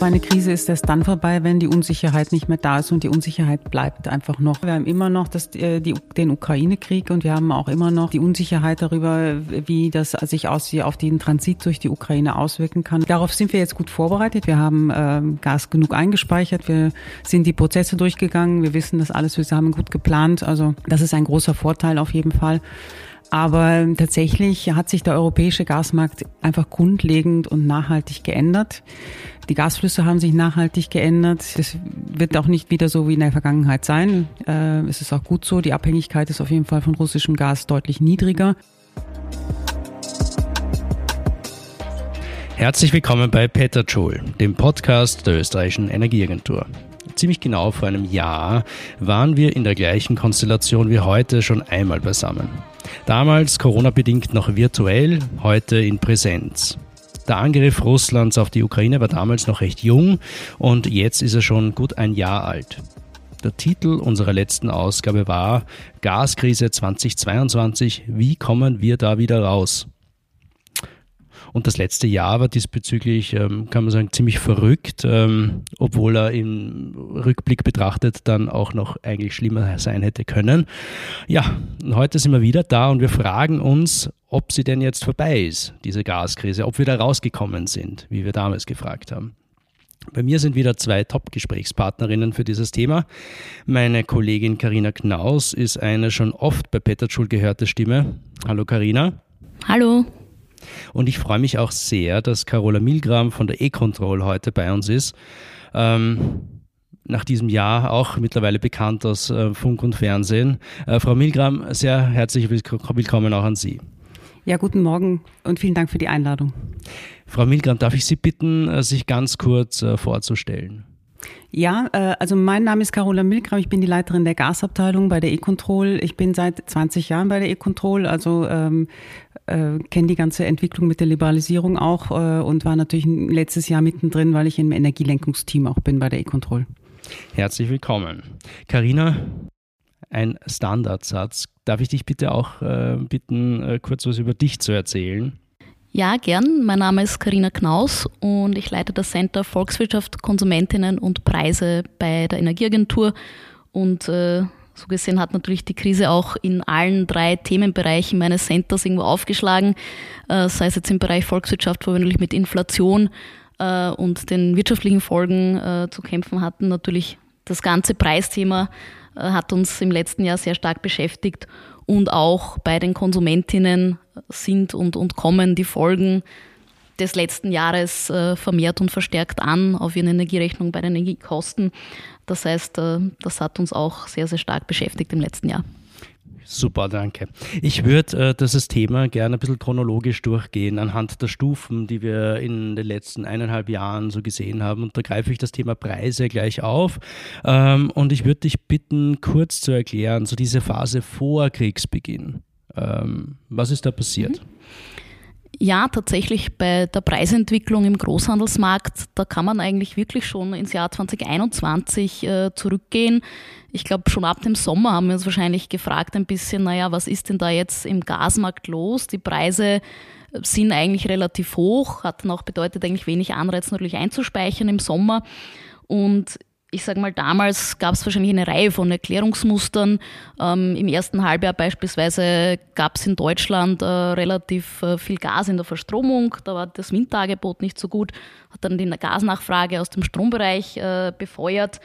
Eine Krise ist erst dann vorbei, wenn die Unsicherheit nicht mehr da ist und die Unsicherheit bleibt einfach noch. Wir haben immer noch das, äh, die, den Ukraine-Krieg und wir haben auch immer noch die Unsicherheit darüber, wie das sich aus, auf den Transit durch die Ukraine auswirken kann. Darauf sind wir jetzt gut vorbereitet. Wir haben äh, Gas genug eingespeichert. Wir sind die Prozesse durchgegangen. Wir wissen das alles. Wir haben gut geplant. Also das ist ein großer Vorteil auf jeden Fall. Aber tatsächlich hat sich der europäische Gasmarkt einfach grundlegend und nachhaltig geändert. Die Gasflüsse haben sich nachhaltig geändert. Es wird auch nicht wieder so wie in der Vergangenheit sein. Äh, es ist auch gut so. Die Abhängigkeit ist auf jeden Fall von russischem Gas deutlich niedriger. Herzlich willkommen bei Peter Joule, dem Podcast der österreichischen Energieagentur. Ziemlich genau vor einem Jahr waren wir in der gleichen Konstellation wie heute schon einmal beisammen. Damals Corona-bedingt noch virtuell, heute in Präsenz. Der Angriff Russlands auf die Ukraine war damals noch recht jung und jetzt ist er schon gut ein Jahr alt. Der Titel unserer letzten Ausgabe war Gaskrise 2022, wie kommen wir da wieder raus? Und das letzte Jahr war diesbezüglich, ähm, kann man sagen, ziemlich verrückt, ähm, obwohl er im Rückblick betrachtet dann auch noch eigentlich schlimmer sein hätte können. Ja, heute sind wir wieder da und wir fragen uns, ob sie denn jetzt vorbei ist, diese Gaskrise, ob wir da rausgekommen sind, wie wir damals gefragt haben. Bei mir sind wieder zwei Top-Gesprächspartnerinnen für dieses Thema. Meine Kollegin Karina Knaus ist eine schon oft bei Peter Schul gehörte Stimme. Hallo Karina. Hallo. Und ich freue mich auch sehr, dass Carola Milgram von der E-Control heute bei uns ist. Ähm, nach diesem Jahr auch mittlerweile bekannt aus äh, Funk und Fernsehen. Äh, Frau Milgram, sehr herzlich willkommen auch an Sie. Ja, guten Morgen und vielen Dank für die Einladung. Frau Milgram, darf ich Sie bitten, äh, sich ganz kurz äh, vorzustellen? Ja, äh, also mein Name ist Carola Milgram, ich bin die Leiterin der Gasabteilung bei der E-Control. Ich bin seit 20 Jahren bei der E-Control, also ähm, äh, kenne die ganze Entwicklung mit der Liberalisierung auch äh, und war natürlich letztes Jahr mittendrin, weil ich im Energielenkungsteam auch bin bei der E-Control. Herzlich willkommen. Karina, ein Standardsatz. Darf ich dich bitte auch äh, bitten, äh, kurz was über dich zu erzählen? Ja, gern. Mein Name ist Karina Knaus und ich leite das Center Volkswirtschaft, Konsumentinnen und Preise bei der Energieagentur. Und äh, so gesehen hat natürlich die Krise auch in allen drei Themenbereichen meines Centers irgendwo aufgeschlagen, äh, sei es jetzt im Bereich Volkswirtschaft, wo wir natürlich mit Inflation äh, und den wirtschaftlichen Folgen äh, zu kämpfen hatten. Natürlich das ganze Preisthema äh, hat uns im letzten Jahr sehr stark beschäftigt und auch bei den Konsumentinnen sind und, und kommen die Folgen des letzten Jahres äh, vermehrt und verstärkt an auf ihren Energierechnung bei den Energiekosten. Das heißt, äh, das hat uns auch sehr, sehr stark beschäftigt im letzten Jahr. Super, danke. Ich würde äh, dieses Thema gerne ein bisschen chronologisch durchgehen, anhand der Stufen, die wir in den letzten eineinhalb Jahren so gesehen haben. Und da greife ich das Thema Preise gleich auf. Ähm, und ich würde dich bitten, kurz zu erklären, so diese Phase vor Kriegsbeginn. Ähm, was ist da passiert? Ja, tatsächlich bei der Preisentwicklung im Großhandelsmarkt, da kann man eigentlich wirklich schon ins Jahr 2021 äh, zurückgehen. Ich glaube, schon ab dem Sommer haben wir uns wahrscheinlich gefragt ein bisschen, naja, was ist denn da jetzt im Gasmarkt los? Die Preise sind eigentlich relativ hoch, hat dann auch bedeutet eigentlich wenig Anreiz natürlich einzuspeichern im Sommer. Und ich sage mal, damals gab es wahrscheinlich eine Reihe von Erklärungsmustern. Ähm, Im ersten Halbjahr beispielsweise gab es in Deutschland äh, relativ äh, viel Gas in der Verstromung. Da war das Windtagebot nicht so gut, hat dann die Gasnachfrage aus dem Strombereich äh, befeuert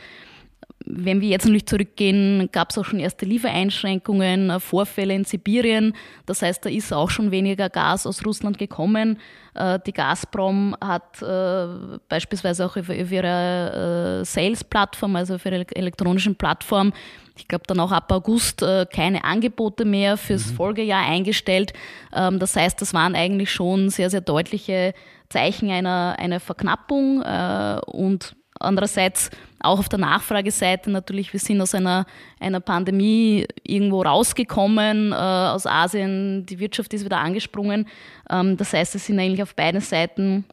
wenn wir jetzt natürlich zurückgehen, gab es auch schon erste Liefereinschränkungen, äh, Vorfälle in Sibirien. Das heißt, da ist auch schon weniger Gas aus Russland gekommen. Äh, die Gazprom hat äh, beispielsweise auch auf ihrer Sales-Plattform, also auf ihrer elektronischen Plattform, ich glaube dann auch ab August keine Angebote mehr fürs mhm. Folgejahr eingestellt. Ähm, das heißt, das waren eigentlich schon sehr, sehr deutliche Zeichen einer, einer Verknappung und Andererseits auch auf der Nachfrageseite natürlich, wir sind aus einer, einer Pandemie irgendwo rausgekommen, äh, aus Asien, die Wirtschaft ist wieder angesprungen. Ähm, das heißt, es sind eigentlich auf beiden Seiten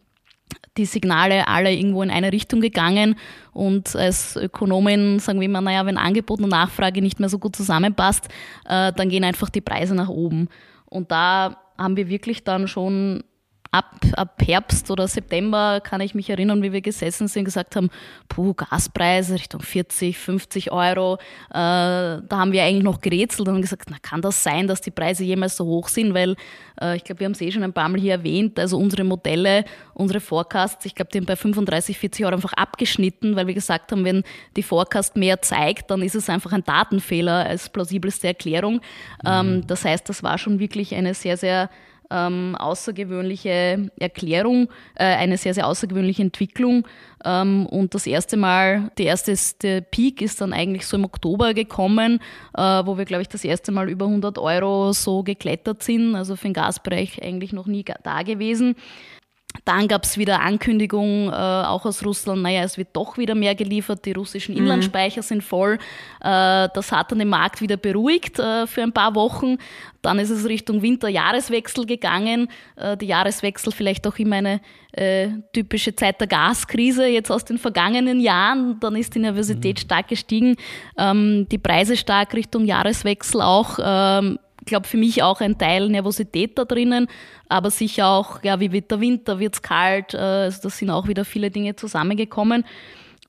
die Signale alle irgendwo in eine Richtung gegangen. Und als Ökonomin sagen wir immer, naja, wenn Angebot und Nachfrage nicht mehr so gut zusammenpasst, äh, dann gehen einfach die Preise nach oben. Und da haben wir wirklich dann schon ab, ab Herbst oder September kann ich mich erinnern, wie wir gesessen sind, gesagt haben, puh, Gaspreise Richtung 40, 50 Euro. Äh, da haben wir eigentlich noch gerätselt und gesagt, na, kann das sein, dass die Preise jemals so hoch sind? Weil äh, ich glaube, wir haben es eh schon ein paar Mal hier erwähnt, also unsere Modelle, unsere Forecasts, ich glaube, die haben bei 35, 40 Euro einfach abgeschnitten, weil wir gesagt haben, wenn die Forecast mehr zeigt, dann ist es einfach ein Datenfehler als plausibelste Erklärung. Ähm, mhm. das heißt, das war schon wirklich eine sehr, sehr ähm, außergewöhnliche Erklärung, äh, eine sehr, sehr außergewöhnliche Entwicklung. Ähm, und das erste Mal, der erste der Peak ist dann eigentlich so im Oktober gekommen, äh, wo wir, glaube ich, das erste Mal über 100 Euro so geklettert sind. Also für den Gasbereich eigentlich noch nie da gewesen. Dann gab es wieder Ankündigungen, äh, auch aus Russland, naja, es wird doch wieder mehr geliefert, die russischen mhm. Inlandspeicher mhm. sind voll. Äh, das hat dann den Markt wieder beruhigt äh, für ein paar Wochen. Dann ist es Richtung Winter-Jahreswechsel gegangen. Äh, die Jahreswechsel vielleicht auch immer eine äh, typische Zeit der Gaskrise jetzt aus den vergangenen Jahren. Dann ist die Nervosität mhm. stark gestiegen, ähm, die Preise stark Richtung Jahreswechsel auch. Ähm, glaube, für mich auch ein Teil Nervosität da drinnen, aber sicher auch, ja, wie wird der Winter, wird es kalt, äh, also da sind auch wieder viele Dinge zusammengekommen.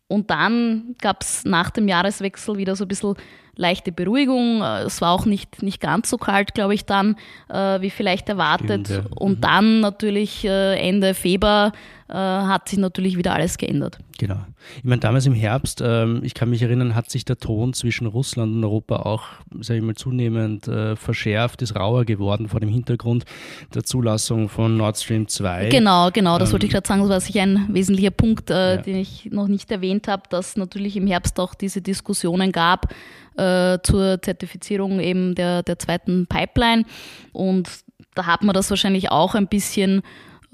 Und dann gab es nach dem Jahreswechsel wieder so ein bisschen leichte Beruhigung. Äh, es war auch nicht, nicht ganz so kalt, glaube ich, dann, äh, wie vielleicht erwartet. Stimmt, ja. Und mhm. dann natürlich äh, Ende Februar äh, hat sich natürlich wieder alles geändert. Genau. Ich meine, damals im Herbst, ähm, ich kann mich erinnern, hat sich der Ton zwischen Russland und Europa auch, sage ich mal, zunehmend äh, verschärft, ist rauer geworden vor dem Hintergrund der Zulassung von Nord Stream 2. Genau, genau, das ähm, wollte ich gerade sagen, das war sicher ein wesentlicher Punkt, äh, ja. den ich noch nicht erwähnt habe, dass natürlich im Herbst auch diese Diskussionen gab äh, zur Zertifizierung eben der, der zweiten Pipeline und da hat man das wahrscheinlich auch ein bisschen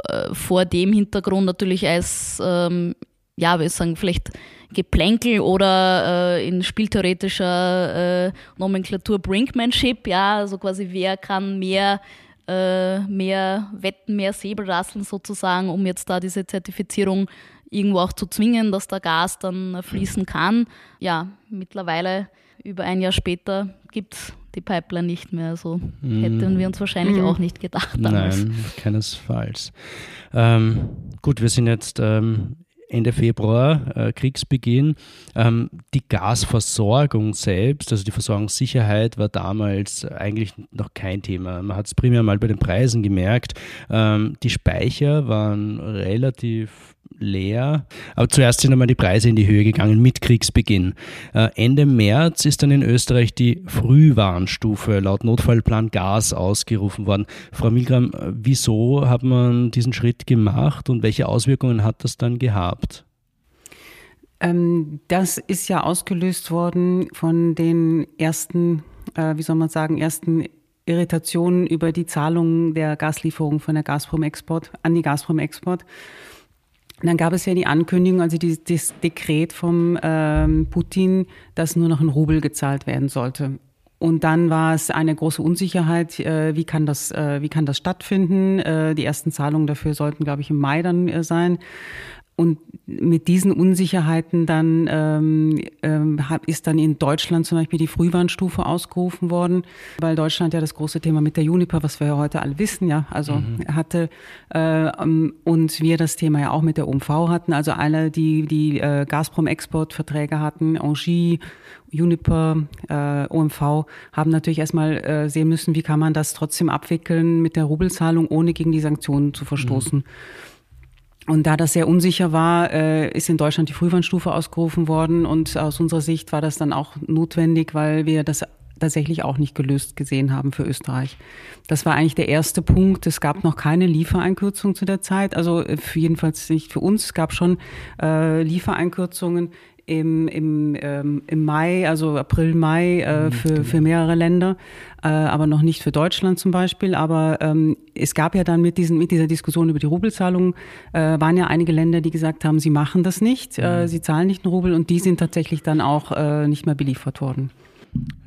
äh, vor dem Hintergrund natürlich als, ähm, ja, wir sagen, vielleicht Geplänkel oder äh, in spieltheoretischer äh, Nomenklatur Brinkmanship, ja, also quasi wer kann mehr äh, mehr Wetten, mehr Säbelrasseln sozusagen, um jetzt da diese Zertifizierung irgendwo auch zu zwingen, dass da Gas dann fließen kann. Ja, mittlerweile über ein Jahr später gibt es die Pipeline nicht mehr. So mm. hätten wir uns wahrscheinlich mm. auch nicht gedacht damals. Nein, keinesfalls. Ähm, gut, wir sind jetzt ähm, Ende Februar, äh, Kriegsbeginn. Ähm, die Gasversorgung selbst, also die Versorgungssicherheit, war damals eigentlich noch kein Thema. Man hat es primär mal bei den Preisen gemerkt. Ähm, die Speicher waren relativ leer. Aber zuerst sind einmal die Preise in die Höhe gegangen mit Kriegsbeginn. Äh, Ende März ist dann in Österreich die Frühwarnstufe laut Notfallplan Gas ausgerufen worden. Frau Milgram, wieso hat man diesen Schritt gemacht und welche Auswirkungen hat das dann gehabt? Ähm, das ist ja ausgelöst worden von den ersten, äh, wie soll man sagen, ersten Irritationen über die Zahlung der Gaslieferung von der Gazprom Export an die Gazprom Export. Und dann gab es ja die Ankündigung, also dieses, Dekret vom ähm, Putin, dass nur noch ein Rubel gezahlt werden sollte. Und dann war es eine große Unsicherheit, äh, wie kann das, äh, wie kann das stattfinden? Äh, die ersten Zahlungen dafür sollten, glaube ich, im Mai dann äh, sein. Und mit diesen Unsicherheiten dann ähm, ähm, ist dann in Deutschland zum Beispiel die Frühwarnstufe ausgerufen worden, weil Deutschland ja das große Thema mit der Juniper, was wir ja heute alle wissen, ja, also mhm. hatte äh, und wir das Thema ja auch mit der OMV hatten, also alle, die die äh, Gazprom-Exportverträge hatten, Engie, Juniper, äh, OMV, haben natürlich erstmal äh, sehen müssen, wie kann man das trotzdem abwickeln mit der Rubelzahlung, ohne gegen die Sanktionen zu verstoßen. Mhm. Und da das sehr unsicher war, äh, ist in Deutschland die Frühwarnstufe ausgerufen worden. Und aus unserer Sicht war das dann auch notwendig, weil wir das tatsächlich auch nicht gelöst gesehen haben für Österreich. Das war eigentlich der erste Punkt. Es gab noch keine Liefereinkürzung zu der Zeit, also äh, jedenfalls nicht für uns. Es gab schon äh, Liefereinkürzungen im, im, ähm, im Mai, also April, Mai äh, mhm, für, genau. für mehrere Länder, äh, aber noch nicht für Deutschland zum Beispiel. Aber ähm, es gab ja dann mit, diesen, mit dieser Diskussion über die Rubelzahlung, äh, waren ja einige Länder, die gesagt haben, sie machen das nicht, äh, mhm. sie zahlen nicht einen Rubel und die sind tatsächlich dann auch äh, nicht mehr beliefert worden.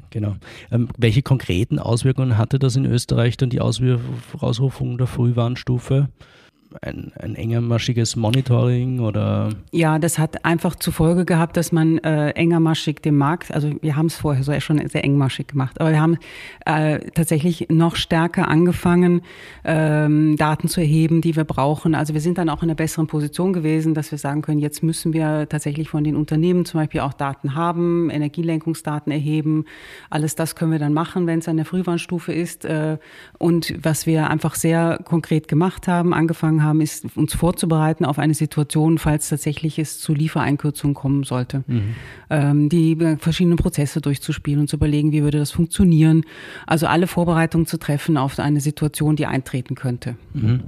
Genau. Ähm, welche konkreten Auswirkungen hatte das in Österreich dann die Ausrufung der Frühwarnstufe? Ein, ein engermaschiges Monitoring oder? Ja, das hat einfach zur Folge gehabt, dass man äh, engermaschig dem Markt, also wir haben es vorher so schon sehr engmaschig gemacht, aber wir haben äh, tatsächlich noch stärker angefangen, ähm, Daten zu erheben, die wir brauchen. Also wir sind dann auch in einer besseren Position gewesen, dass wir sagen können, jetzt müssen wir tatsächlich von den Unternehmen zum Beispiel auch Daten haben, Energielenkungsdaten erheben. Alles das können wir dann machen, wenn es an der Frühwarnstufe ist. Äh, und was wir einfach sehr konkret gemacht haben, angefangen haben, ist uns vorzubereiten auf eine Situation, falls tatsächlich es zu Liefereinkürzungen kommen sollte. Mhm. Ähm, die verschiedenen Prozesse durchzuspielen und zu überlegen, wie würde das funktionieren. Also alle Vorbereitungen zu treffen auf eine Situation, die eintreten könnte. Mhm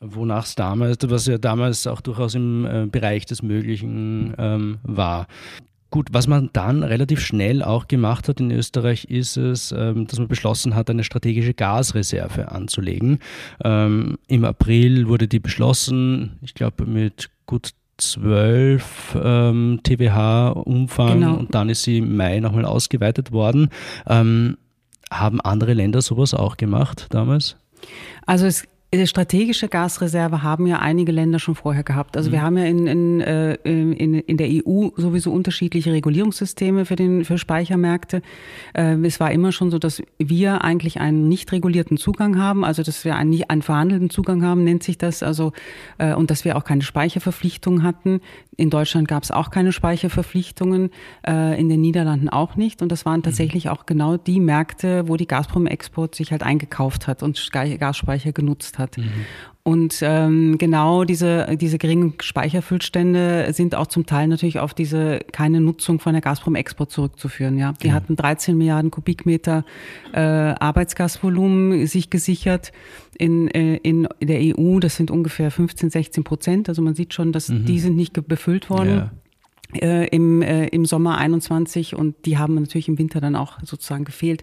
wonach es damals, was ja damals auch durchaus im äh, Bereich des Möglichen ähm, war. Gut, was man dann relativ schnell auch gemacht hat in Österreich, ist es, ähm, dass man beschlossen hat, eine strategische Gasreserve anzulegen. Ähm, Im April wurde die beschlossen, ich glaube mit gut 12 ähm, TWH Umfang genau. und dann ist sie im Mai nochmal ausgeweitet worden. Ähm, haben andere Länder sowas auch gemacht damals? Also es Strategische Gasreserve haben ja einige Länder schon vorher gehabt. Also mhm. wir haben ja in, in, äh, in, in der EU sowieso unterschiedliche Regulierungssysteme für, den, für Speichermärkte. Äh, es war immer schon so, dass wir eigentlich einen nicht regulierten Zugang haben, also dass wir einen, einen verhandelten Zugang haben, nennt sich das. Also äh, und dass wir auch keine Speicherverpflichtung hatten. In Deutschland gab es auch keine Speicherverpflichtungen, in den Niederlanden auch nicht. Und das waren mhm. tatsächlich mhm. auch genau die Märkte, wo die Gazprom-Export sich halt eingekauft hat und Gasspeicher genutzt hat. Mhm. Und ähm, genau diese, diese geringen Speicherfüllstände sind auch zum Teil natürlich auf diese keine Nutzung von der Gazprom-Export zurückzuführen. Ja, die ja. hatten 13 Milliarden Kubikmeter äh, Arbeitsgasvolumen sich gesichert in, äh, in der EU. Das sind ungefähr 15, 16 Prozent. Also man sieht schon, dass mhm. die sind nicht befüllt worden. Ja äh, im, äh, im Sommer 21 und die haben natürlich im Winter dann auch sozusagen gefehlt.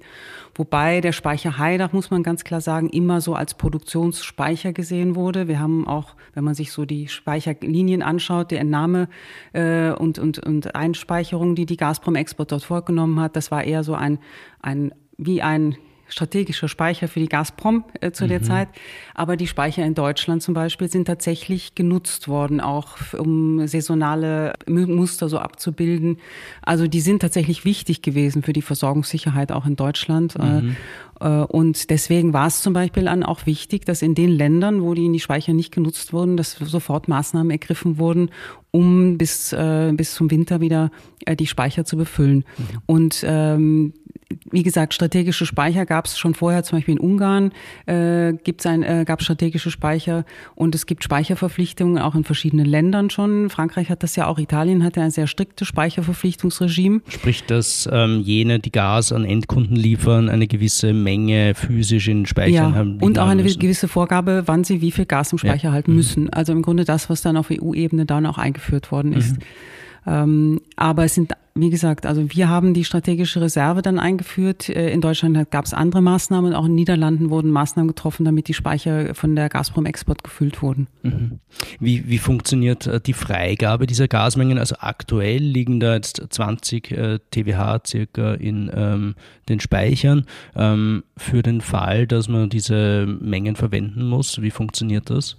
Wobei der Speicher Heidach, muss man ganz klar sagen, immer so als Produktionsspeicher gesehen wurde. Wir haben auch, wenn man sich so die Speicherlinien anschaut, die Entnahme äh, und, und, und Einspeicherung, die die Gazprom Export dort vorgenommen hat, das war eher so ein, ein wie ein strategischer Speicher für die Gazprom äh, zu mhm. der Zeit. Aber die Speicher in Deutschland zum Beispiel sind tatsächlich genutzt worden, auch um saisonale Muster so abzubilden. Also die sind tatsächlich wichtig gewesen für die Versorgungssicherheit auch in Deutschland. Äh, mhm. Äh, und deswegen war es zum Beispiel dann auch wichtig, dass in den Ländern, wo die, die Speicher nicht genutzt wurden, dass sofort Maßnahmen ergriffen wurden, um bis, äh, bis zum Winter wieder äh, die Speicher zu befüllen. Mhm. Und ähm, wie gesagt, strategische Speicher gab es schon vorher, zum Beispiel in Ungarn äh, gibt's ein, äh, gab strategische Speicher und es gibt Speicherverpflichtungen auch in verschiedenen Ländern schon. Frankreich hat das ja auch, Italien hat ja ein sehr striktes Speicherverpflichtungsregime. Sprich, dass ähm, jene, die Gas an Endkunden liefern, eine gewisse Menge physisch in Speichern ja, haben. Und auch eine müssen. gewisse Vorgabe, wann sie wie viel Gas im Speicher ja. halten mhm. müssen. Also im Grunde das, was dann auf EU-Ebene dann auch eingeführt worden ist. Mhm. Ähm, aber es sind, wie gesagt, also wir haben die strategische Reserve dann eingeführt. Äh, in Deutschland gab es andere Maßnahmen, auch in den Niederlanden wurden Maßnahmen getroffen, damit die Speicher von der Gazprom-Export gefüllt wurden. Mhm. Wie, wie funktioniert äh, die Freigabe dieser Gasmengen? Also aktuell liegen da jetzt 20 äh, TWH circa in ähm, den Speichern. Ähm, für den Fall, dass man diese Mengen verwenden muss, wie funktioniert das?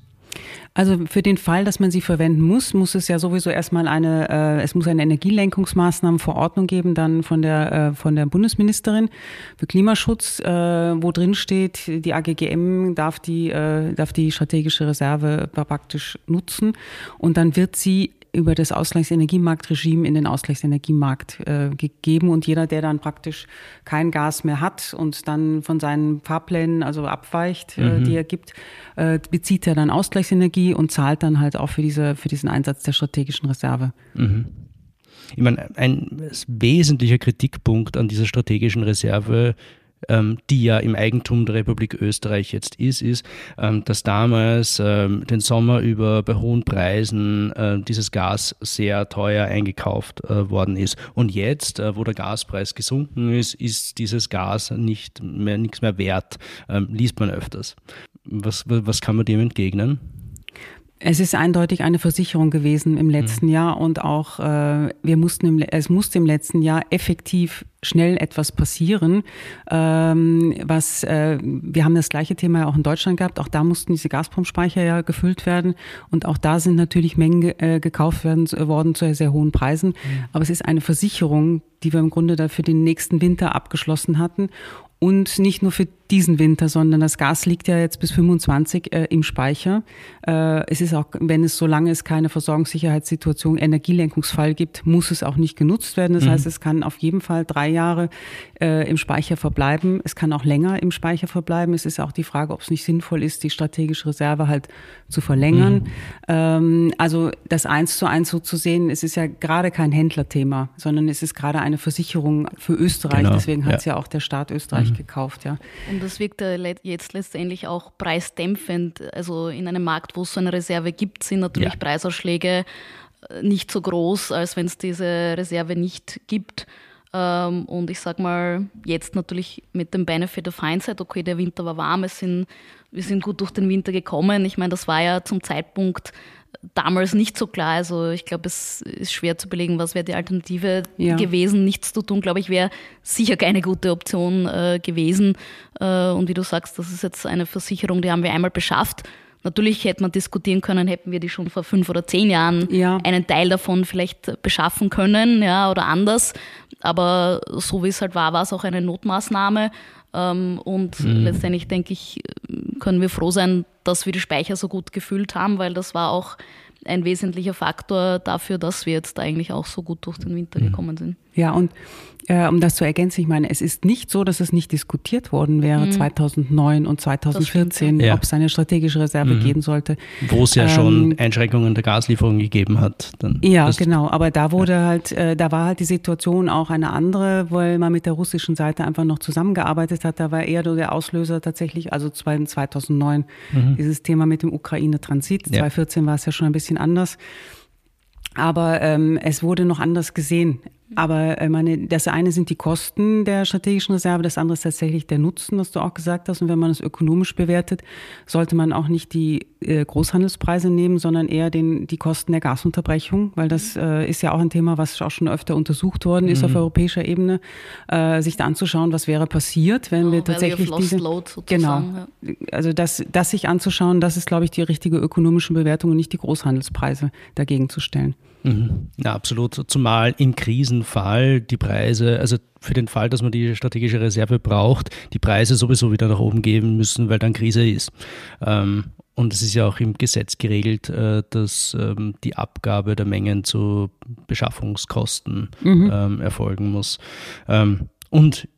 Also für den Fall, dass man sie verwenden muss, muss es ja sowieso erstmal eine, äh, es muss eine Energielenkungsmaßnahmenverordnung geben, dann von der äh, von der Bundesministerin für Klimaschutz, äh, wo drin steht, die AGGM darf die äh, darf die strategische Reserve praktisch nutzen. Und dann wird sie über das Ausgleichsenergiemarktregime in den Ausgleichsenergiemarkt äh, gegeben und jeder, der dann praktisch kein Gas mehr hat und dann von seinen Fahrplänen also abweicht, äh, mhm. die er gibt, äh, bezieht er dann Ausgleichsenergie und zahlt dann halt auch für diese für diesen Einsatz der strategischen Reserve. Mhm. Ich meine, ein wesentlicher Kritikpunkt an dieser strategischen Reserve ähm, die ja im Eigentum der Republik Österreich jetzt ist, ist, ähm, dass damals ähm, den Sommer über bei hohen Preisen äh, dieses Gas sehr teuer eingekauft äh, worden ist. Und jetzt, äh, wo der Gaspreis gesunken ist, ist dieses Gas nicht mehr nichts mehr wert, ähm, liest man öfters. Was, was kann man dem entgegnen? Es ist eindeutig eine Versicherung gewesen im letzten mhm. Jahr und auch äh, wir mussten im, es musste im letzten Jahr effektiv schnell etwas passieren. Ähm, was äh, wir haben das gleiche Thema ja auch in Deutschland gehabt. Auch da mussten diese Gazprom-Speicher ja gefüllt werden und auch da sind natürlich Mengen äh, gekauft werden, worden zu sehr hohen Preisen. Mhm. Aber es ist eine Versicherung, die wir im Grunde da für den nächsten Winter abgeschlossen hatten und nicht nur für diesen Winter, sondern das Gas liegt ja jetzt bis 25 äh, im Speicher. Äh, es ist auch, wenn es solange es keine Versorgungssicherheitssituation, Energielenkungsfall gibt, muss es auch nicht genutzt werden. Das mhm. heißt, es kann auf jeden Fall drei Jahre äh, im Speicher verbleiben. Es kann auch länger im Speicher verbleiben. Es ist auch die Frage, ob es nicht sinnvoll ist, die strategische Reserve halt zu verlängern. Mhm. Ähm, also das eins zu eins so zu sehen, es ist ja gerade kein Händlerthema, sondern es ist gerade eine Versicherung für Österreich. Genau. Deswegen hat es ja. ja. auch der Staat Österreich mhm. gekauft, ja. Und das wirkt jetzt letztendlich auch preisdämpfend. Also in einem Markt, wo es so eine Reserve gibt, sind natürlich ja. Preisausschläge äh, nicht so groß, als wenn es diese Reserve nicht gibt. Ähm, und ich sag mal, jetzt natürlich mit dem Benefit of Hindsight, okay, der Winter war warm, es sind, wir sind gut durch den Winter gekommen. Ich meine, das war ja zum Zeitpunkt damals nicht so klar. Also ich glaube, es ist schwer zu belegen, was wäre die Alternative ja. gewesen. Nichts zu tun, glaube ich, wäre sicher keine gute Option äh, gewesen. Äh, und wie du sagst, das ist jetzt eine Versicherung, die haben wir einmal beschafft. Natürlich hätte man diskutieren können, hätten wir die schon vor fünf oder zehn Jahren ja. einen Teil davon vielleicht beschaffen können, ja, oder anders. Aber so wie es halt war, war es auch eine Notmaßnahme. Ähm, und mhm. letztendlich denke ich, können wir froh sein, dass wir die Speicher so gut gefüllt haben, weil das war auch ein wesentlicher Faktor dafür, dass wir jetzt eigentlich auch so gut durch den Winter mhm. gekommen sind. Ja, und äh, um das zu ergänzen, ich meine, es ist nicht so, dass es nicht diskutiert worden wäre mhm. 2009 und 2014, ja. ob es eine strategische Reserve mhm. geben sollte. Wo es ja ähm, schon Einschränkungen der Gaslieferung gegeben hat. Dann ja, genau. Aber da wurde ja. halt, äh, da war halt die Situation auch eine andere, weil man mit der russischen Seite einfach noch zusammengearbeitet hat. Da war eher der Auslöser tatsächlich, also 2009, mhm. dieses Thema mit dem Ukraine-Transit. Ja. 2014 war es ja schon ein bisschen anders. Aber ähm, es wurde noch anders gesehen. Aber äh, meine, das eine sind die Kosten der strategischen Reserve, das andere ist tatsächlich der Nutzen, was du auch gesagt hast. Und wenn man es ökonomisch bewertet, sollte man auch nicht die äh, Großhandelspreise nehmen, sondern eher den, die Kosten der Gasunterbrechung, weil das äh, ist ja auch ein Thema, was auch schon öfter untersucht worden ist mhm. auf europäischer Ebene, äh, sich da anzuschauen, was wäre passiert, wenn oh, wir tatsächlich diese genau, also das, das sich anzuschauen, das ist, glaube ich, die richtige ökonomische Bewertung und nicht die Großhandelspreise dagegen zu stellen. Mhm. Ja, absolut. Zumal im Krisenfall die Preise, also für den Fall, dass man die strategische Reserve braucht, die Preise sowieso wieder nach oben geben müssen, weil dann Krise ist. Ähm, und es ist ja auch im Gesetz geregelt, äh, dass ähm, die Abgabe der Mengen zu Beschaffungskosten mhm. Ähm, erfolgen muss. Und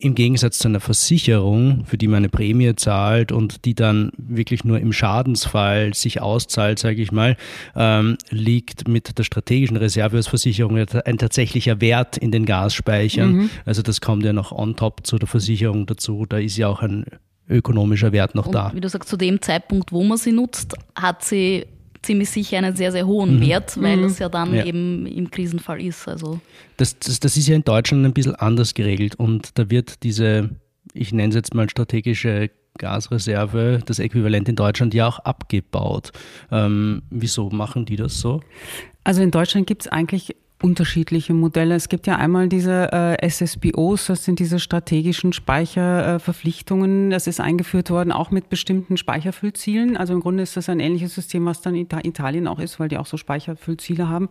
im Gegensatz zu einer Versicherung, für die man eine Prämie zahlt und die dann wirklich nur im Schadensfall sich auszahlt, sage ich mal, ähm, liegt mit der strategischen Reserve als Versicherung ein tatsächlicher Wert in den Gasspeichern. Mhm. Also das kommt ja noch on top zu der Versicherung dazu. Da ist ja auch ein ökonomischer Wert noch und da. Wie du sagst, zu dem Zeitpunkt, wo man sie nutzt, hat sie ziemlich sicher einen sehr, sehr hohen mhm. Wert, weil mhm. es ja dann ja. eben im Krisenfall ist. Also. Das, das, das ist ja in Deutschland ein bisschen anders geregelt und da wird diese, ich nenne es jetzt mal strategische Gasreserve, das Äquivalent in Deutschland ja auch abgebaut. Ähm, wieso machen die das so? Also in Deutschland gibt es eigentlich unterschiedliche Modelle. Es gibt ja einmal diese äh, SSBOs, das sind diese strategischen Speicherverpflichtungen. Äh, das ist eingeführt worden, auch mit bestimmten Speicherfüllzielen. Also im Grunde ist das ein ähnliches System, was dann in Italien auch ist, weil die auch so Speicherfüllziele haben.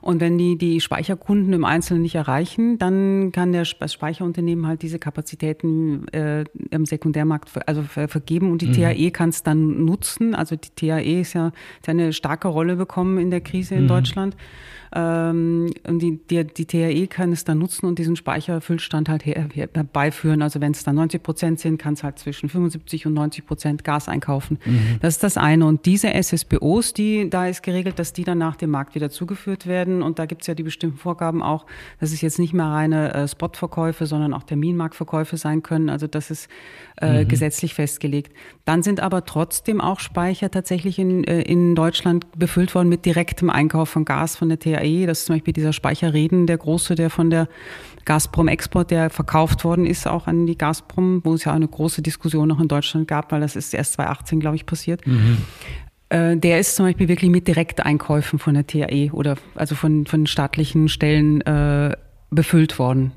Und wenn die die Speicherkunden im Einzelnen nicht erreichen, dann kann der Speicherunternehmen halt diese Kapazitäten äh, im Sekundärmarkt also vergeben und die mhm. TAE kann es dann nutzen. Also die TAE ist ja hat eine starke Rolle bekommen in der Krise in mhm. Deutschland. Ähm, und die, die, die THE kann es dann nutzen und diesen Speicherfüllstand halt her, her, herbeiführen. Also wenn es dann 90 Prozent sind, kann es halt zwischen 75 und 90 Prozent Gas einkaufen. Mhm. Das ist das eine. Und diese SSBOs, die, da ist geregelt, dass die dann nach dem Markt wieder zugeführt werden. Und da gibt es ja die bestimmten Vorgaben auch, dass es jetzt nicht mehr reine äh, Spotverkäufe, sondern auch Terminmarktverkäufe sein können. Also das ist äh, mhm. gesetzlich festgelegt. Dann sind aber trotzdem auch Speicher tatsächlich in, äh, in Deutschland befüllt worden mit direktem Einkauf von Gas von der THE RWE, das ist zum Beispiel dieser Speicherreden, der große, der von der Gazprom Export, der verkauft worden ist, auch an die Gazprom, wo es ja eine große Diskussion noch in Deutschland gab, weil das ist erst 2018, glaube ich, passiert. Mhm. Äh, der ist zum Beispiel wirklich mit Direkteinkäufen von der TAE oder also von, von staatlichen Stellen äh, befüllt worden.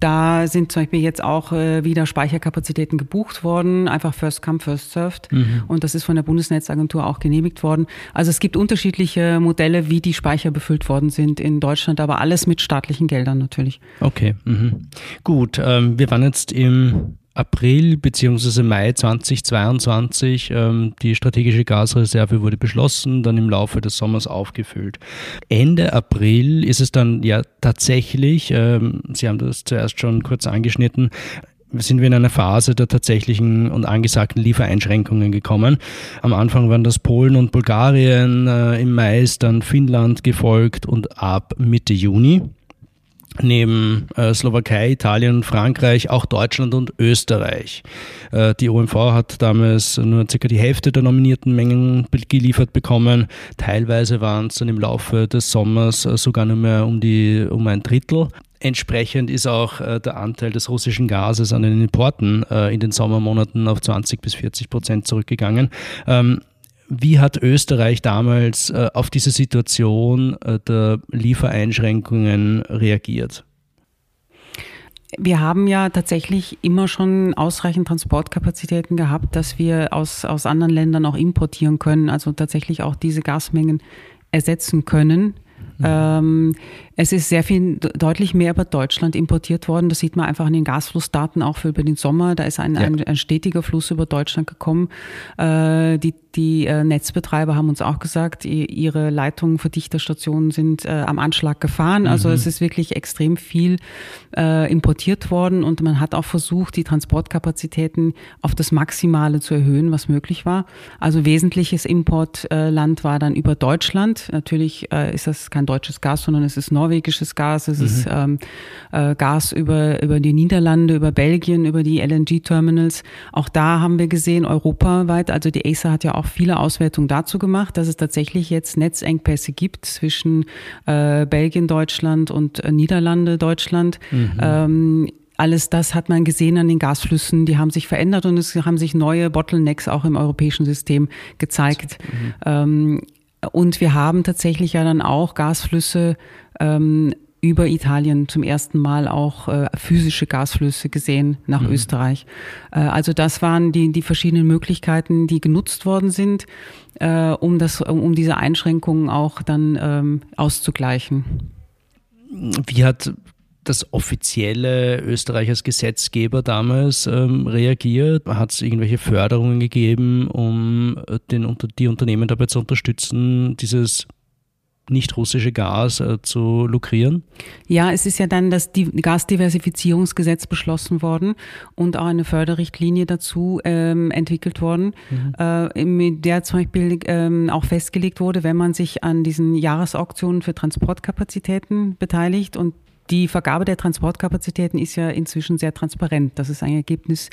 Da sind zum Beispiel jetzt auch äh, wieder Speicherkapazitäten gebucht worden, einfach First Come, First Served. Mhm. Und das ist von der Bundesnetzagentur auch genehmigt worden. Also es gibt unterschiedliche Modelle, wie die Speicher befüllt worden sind in Deutschland, aber alles mit staatlichen Geldern natürlich. Okay, mhm. gut. Ähm, wir waren jetzt im April bzw. Mai 2022. Ähm, die strategische Gasreserve wurde beschlossen, dann im Laufe des Sommers aufgefüllt. Ende April ist es dann ja tatsächlich, ähm, Sie haben das zuerst schon kurz angeschnitten, sind wir in einer Phase der tatsächlichen und angesagten Liefereinschränkungen gekommen. Am Anfang waren das Polen und Bulgarien, äh, im Mai ist dann Finnland gefolgt und ab Mitte Juni neben äh, Slowakei, Italien, Frankreich auch Deutschland und Österreich. Äh, die OMV hat damals nur circa die Hälfte der nominierten Mengen geliefert bekommen. Teilweise waren es dann im Laufe des Sommers äh, sogar nur mehr um, die, um ein Drittel. Entsprechend ist auch äh, der Anteil des russischen Gases an den Importen äh, in den Sommermonaten auf 20 bis 40 Prozent zurückgegangen. Ähm, wie hat Österreich damals äh, auf diese Situation äh, der Liefereinschränkungen reagiert? Wir haben ja tatsächlich immer schon ausreichend Transportkapazitäten gehabt, dass wir aus, aus anderen Ländern auch importieren können, also tatsächlich auch diese Gasmengen ersetzen können. Mhm. Ähm, es ist sehr viel, deutlich mehr über Deutschland importiert worden. Das sieht man einfach an den Gasflussdaten auch für über den Sommer. Da ist ein, ja. ein, ein stetiger Fluss über Deutschland gekommen. Äh, die die äh, Netzbetreiber haben uns auch gesagt, ihre Leitungen für Dichterstationen sind äh, am Anschlag gefahren. Also mhm. es ist wirklich extrem viel äh, importiert worden und man hat auch versucht, die Transportkapazitäten auf das Maximale zu erhöhen, was möglich war. Also wesentliches Importland war dann über Deutschland. Natürlich äh, ist das kein deutsches Gas, sondern es ist norwegisches Gas, es mhm. ist ähm, äh, Gas über, über die Niederlande, über Belgien, über die LNG-Terminals. Auch da haben wir gesehen, europaweit, also die ACER hat ja auch viele Auswertungen dazu gemacht, dass es tatsächlich jetzt Netzengpässe gibt zwischen äh, Belgien, Deutschland und äh, Niederlande, Deutschland. Mhm. Ähm, alles das hat man gesehen an den Gasflüssen, die haben sich verändert und es haben sich neue Bottlenecks auch im europäischen System gezeigt. Mhm. Ähm, und wir haben tatsächlich ja dann auch Gasflüsse ähm, über Italien zum ersten Mal auch äh, physische Gasflüsse gesehen nach mhm. Österreich. Äh, also das waren die, die verschiedenen Möglichkeiten, die genutzt worden sind, äh, um, das, um diese Einschränkungen auch dann ähm, auszugleichen. Wie hat das offizielle Österreich als Gesetzgeber damals ähm, reagiert? Hat es irgendwelche Förderungen gegeben, um äh, den, die Unternehmen dabei zu unterstützen, dieses nicht russische Gas äh, zu lukrieren? Ja, es ist ja dann das Gasdiversifizierungsgesetz beschlossen worden und auch eine Förderrichtlinie dazu ähm, entwickelt worden, mhm. äh, mit der zum Beispiel ähm, auch festgelegt wurde, wenn man sich an diesen Jahresauktionen für Transportkapazitäten beteiligt und die Vergabe der Transportkapazitäten ist ja inzwischen sehr transparent. Das ist ein Ergebnis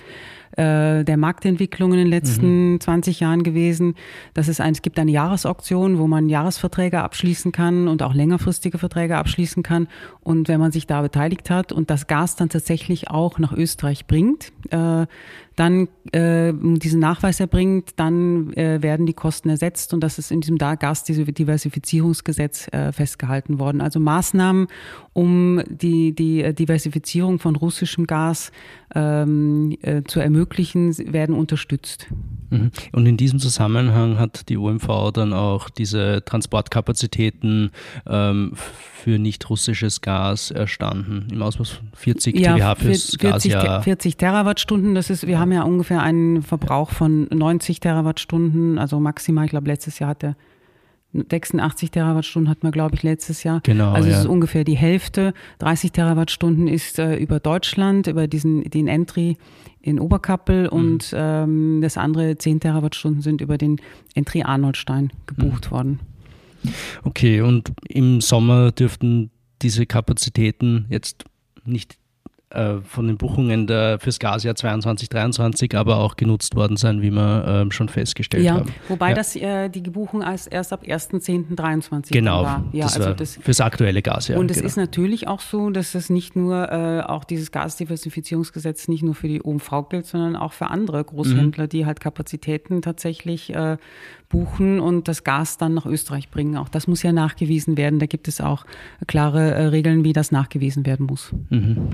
äh, der Marktentwicklung in den letzten mhm. 20 Jahren gewesen. Das ist ein, es gibt eine Jahresauktion, wo man Jahresverträge abschließen kann und auch längerfristige Verträge abschließen kann. Und wenn man sich da beteiligt hat und das Gas dann tatsächlich auch nach Österreich bringt, äh, dann äh, diesen Nachweis erbringt, dann äh, werden die Kosten ersetzt und das ist in diesem Gasdiversifizierungsgesetz äh, festgehalten worden. Also Maßnahmen, um die, die Diversifizierung von russischem Gas ähm, äh, zu ermöglichen, werden unterstützt. Mhm. Und in diesem Zusammenhang hat die OMV dann auch diese Transportkapazitäten ähm, für nicht russisches Gas erstanden, im Ausmaß von 40 ja, TWh fürs 40, Gasjahr. 40 Terawattstunden, das ist, wir haben ja ungefähr einen Verbrauch von 90 Terawattstunden, also maximal, ich glaube letztes Jahr hatte 86 Terawattstunden hatten wir, glaube ich, letztes Jahr. Genau. Also es ist ungefähr die Hälfte. 30 Terawattstunden ist äh, über Deutschland, über diesen den Entry in Oberkappel mhm. und ähm, das andere 10 Terawattstunden sind über den Entry Arnoldstein gebucht mhm. worden. Okay, und im Sommer dürften diese Kapazitäten jetzt nicht äh, von den Buchungen der, fürs Gasjahr 22, 23 aber auch genutzt worden sein, wie wir äh, schon festgestellt ja, haben. Wobei ja. das äh, die Buchung als erst ab 1.10.23 genau, war. Ja, das also war das, fürs aktuelle Gasjahr. Und es genau. ist natürlich auch so, dass es nicht nur äh, auch dieses Gasdiversifizierungsgesetz nicht nur für die OMV gilt, sondern auch für andere Großhändler, mhm. die halt Kapazitäten tatsächlich äh, buchen und das Gas dann nach Österreich bringen. Auch das muss ja nachgewiesen werden. Da gibt es auch klare äh, Regeln, wie das nachgewiesen werden muss. Mhm.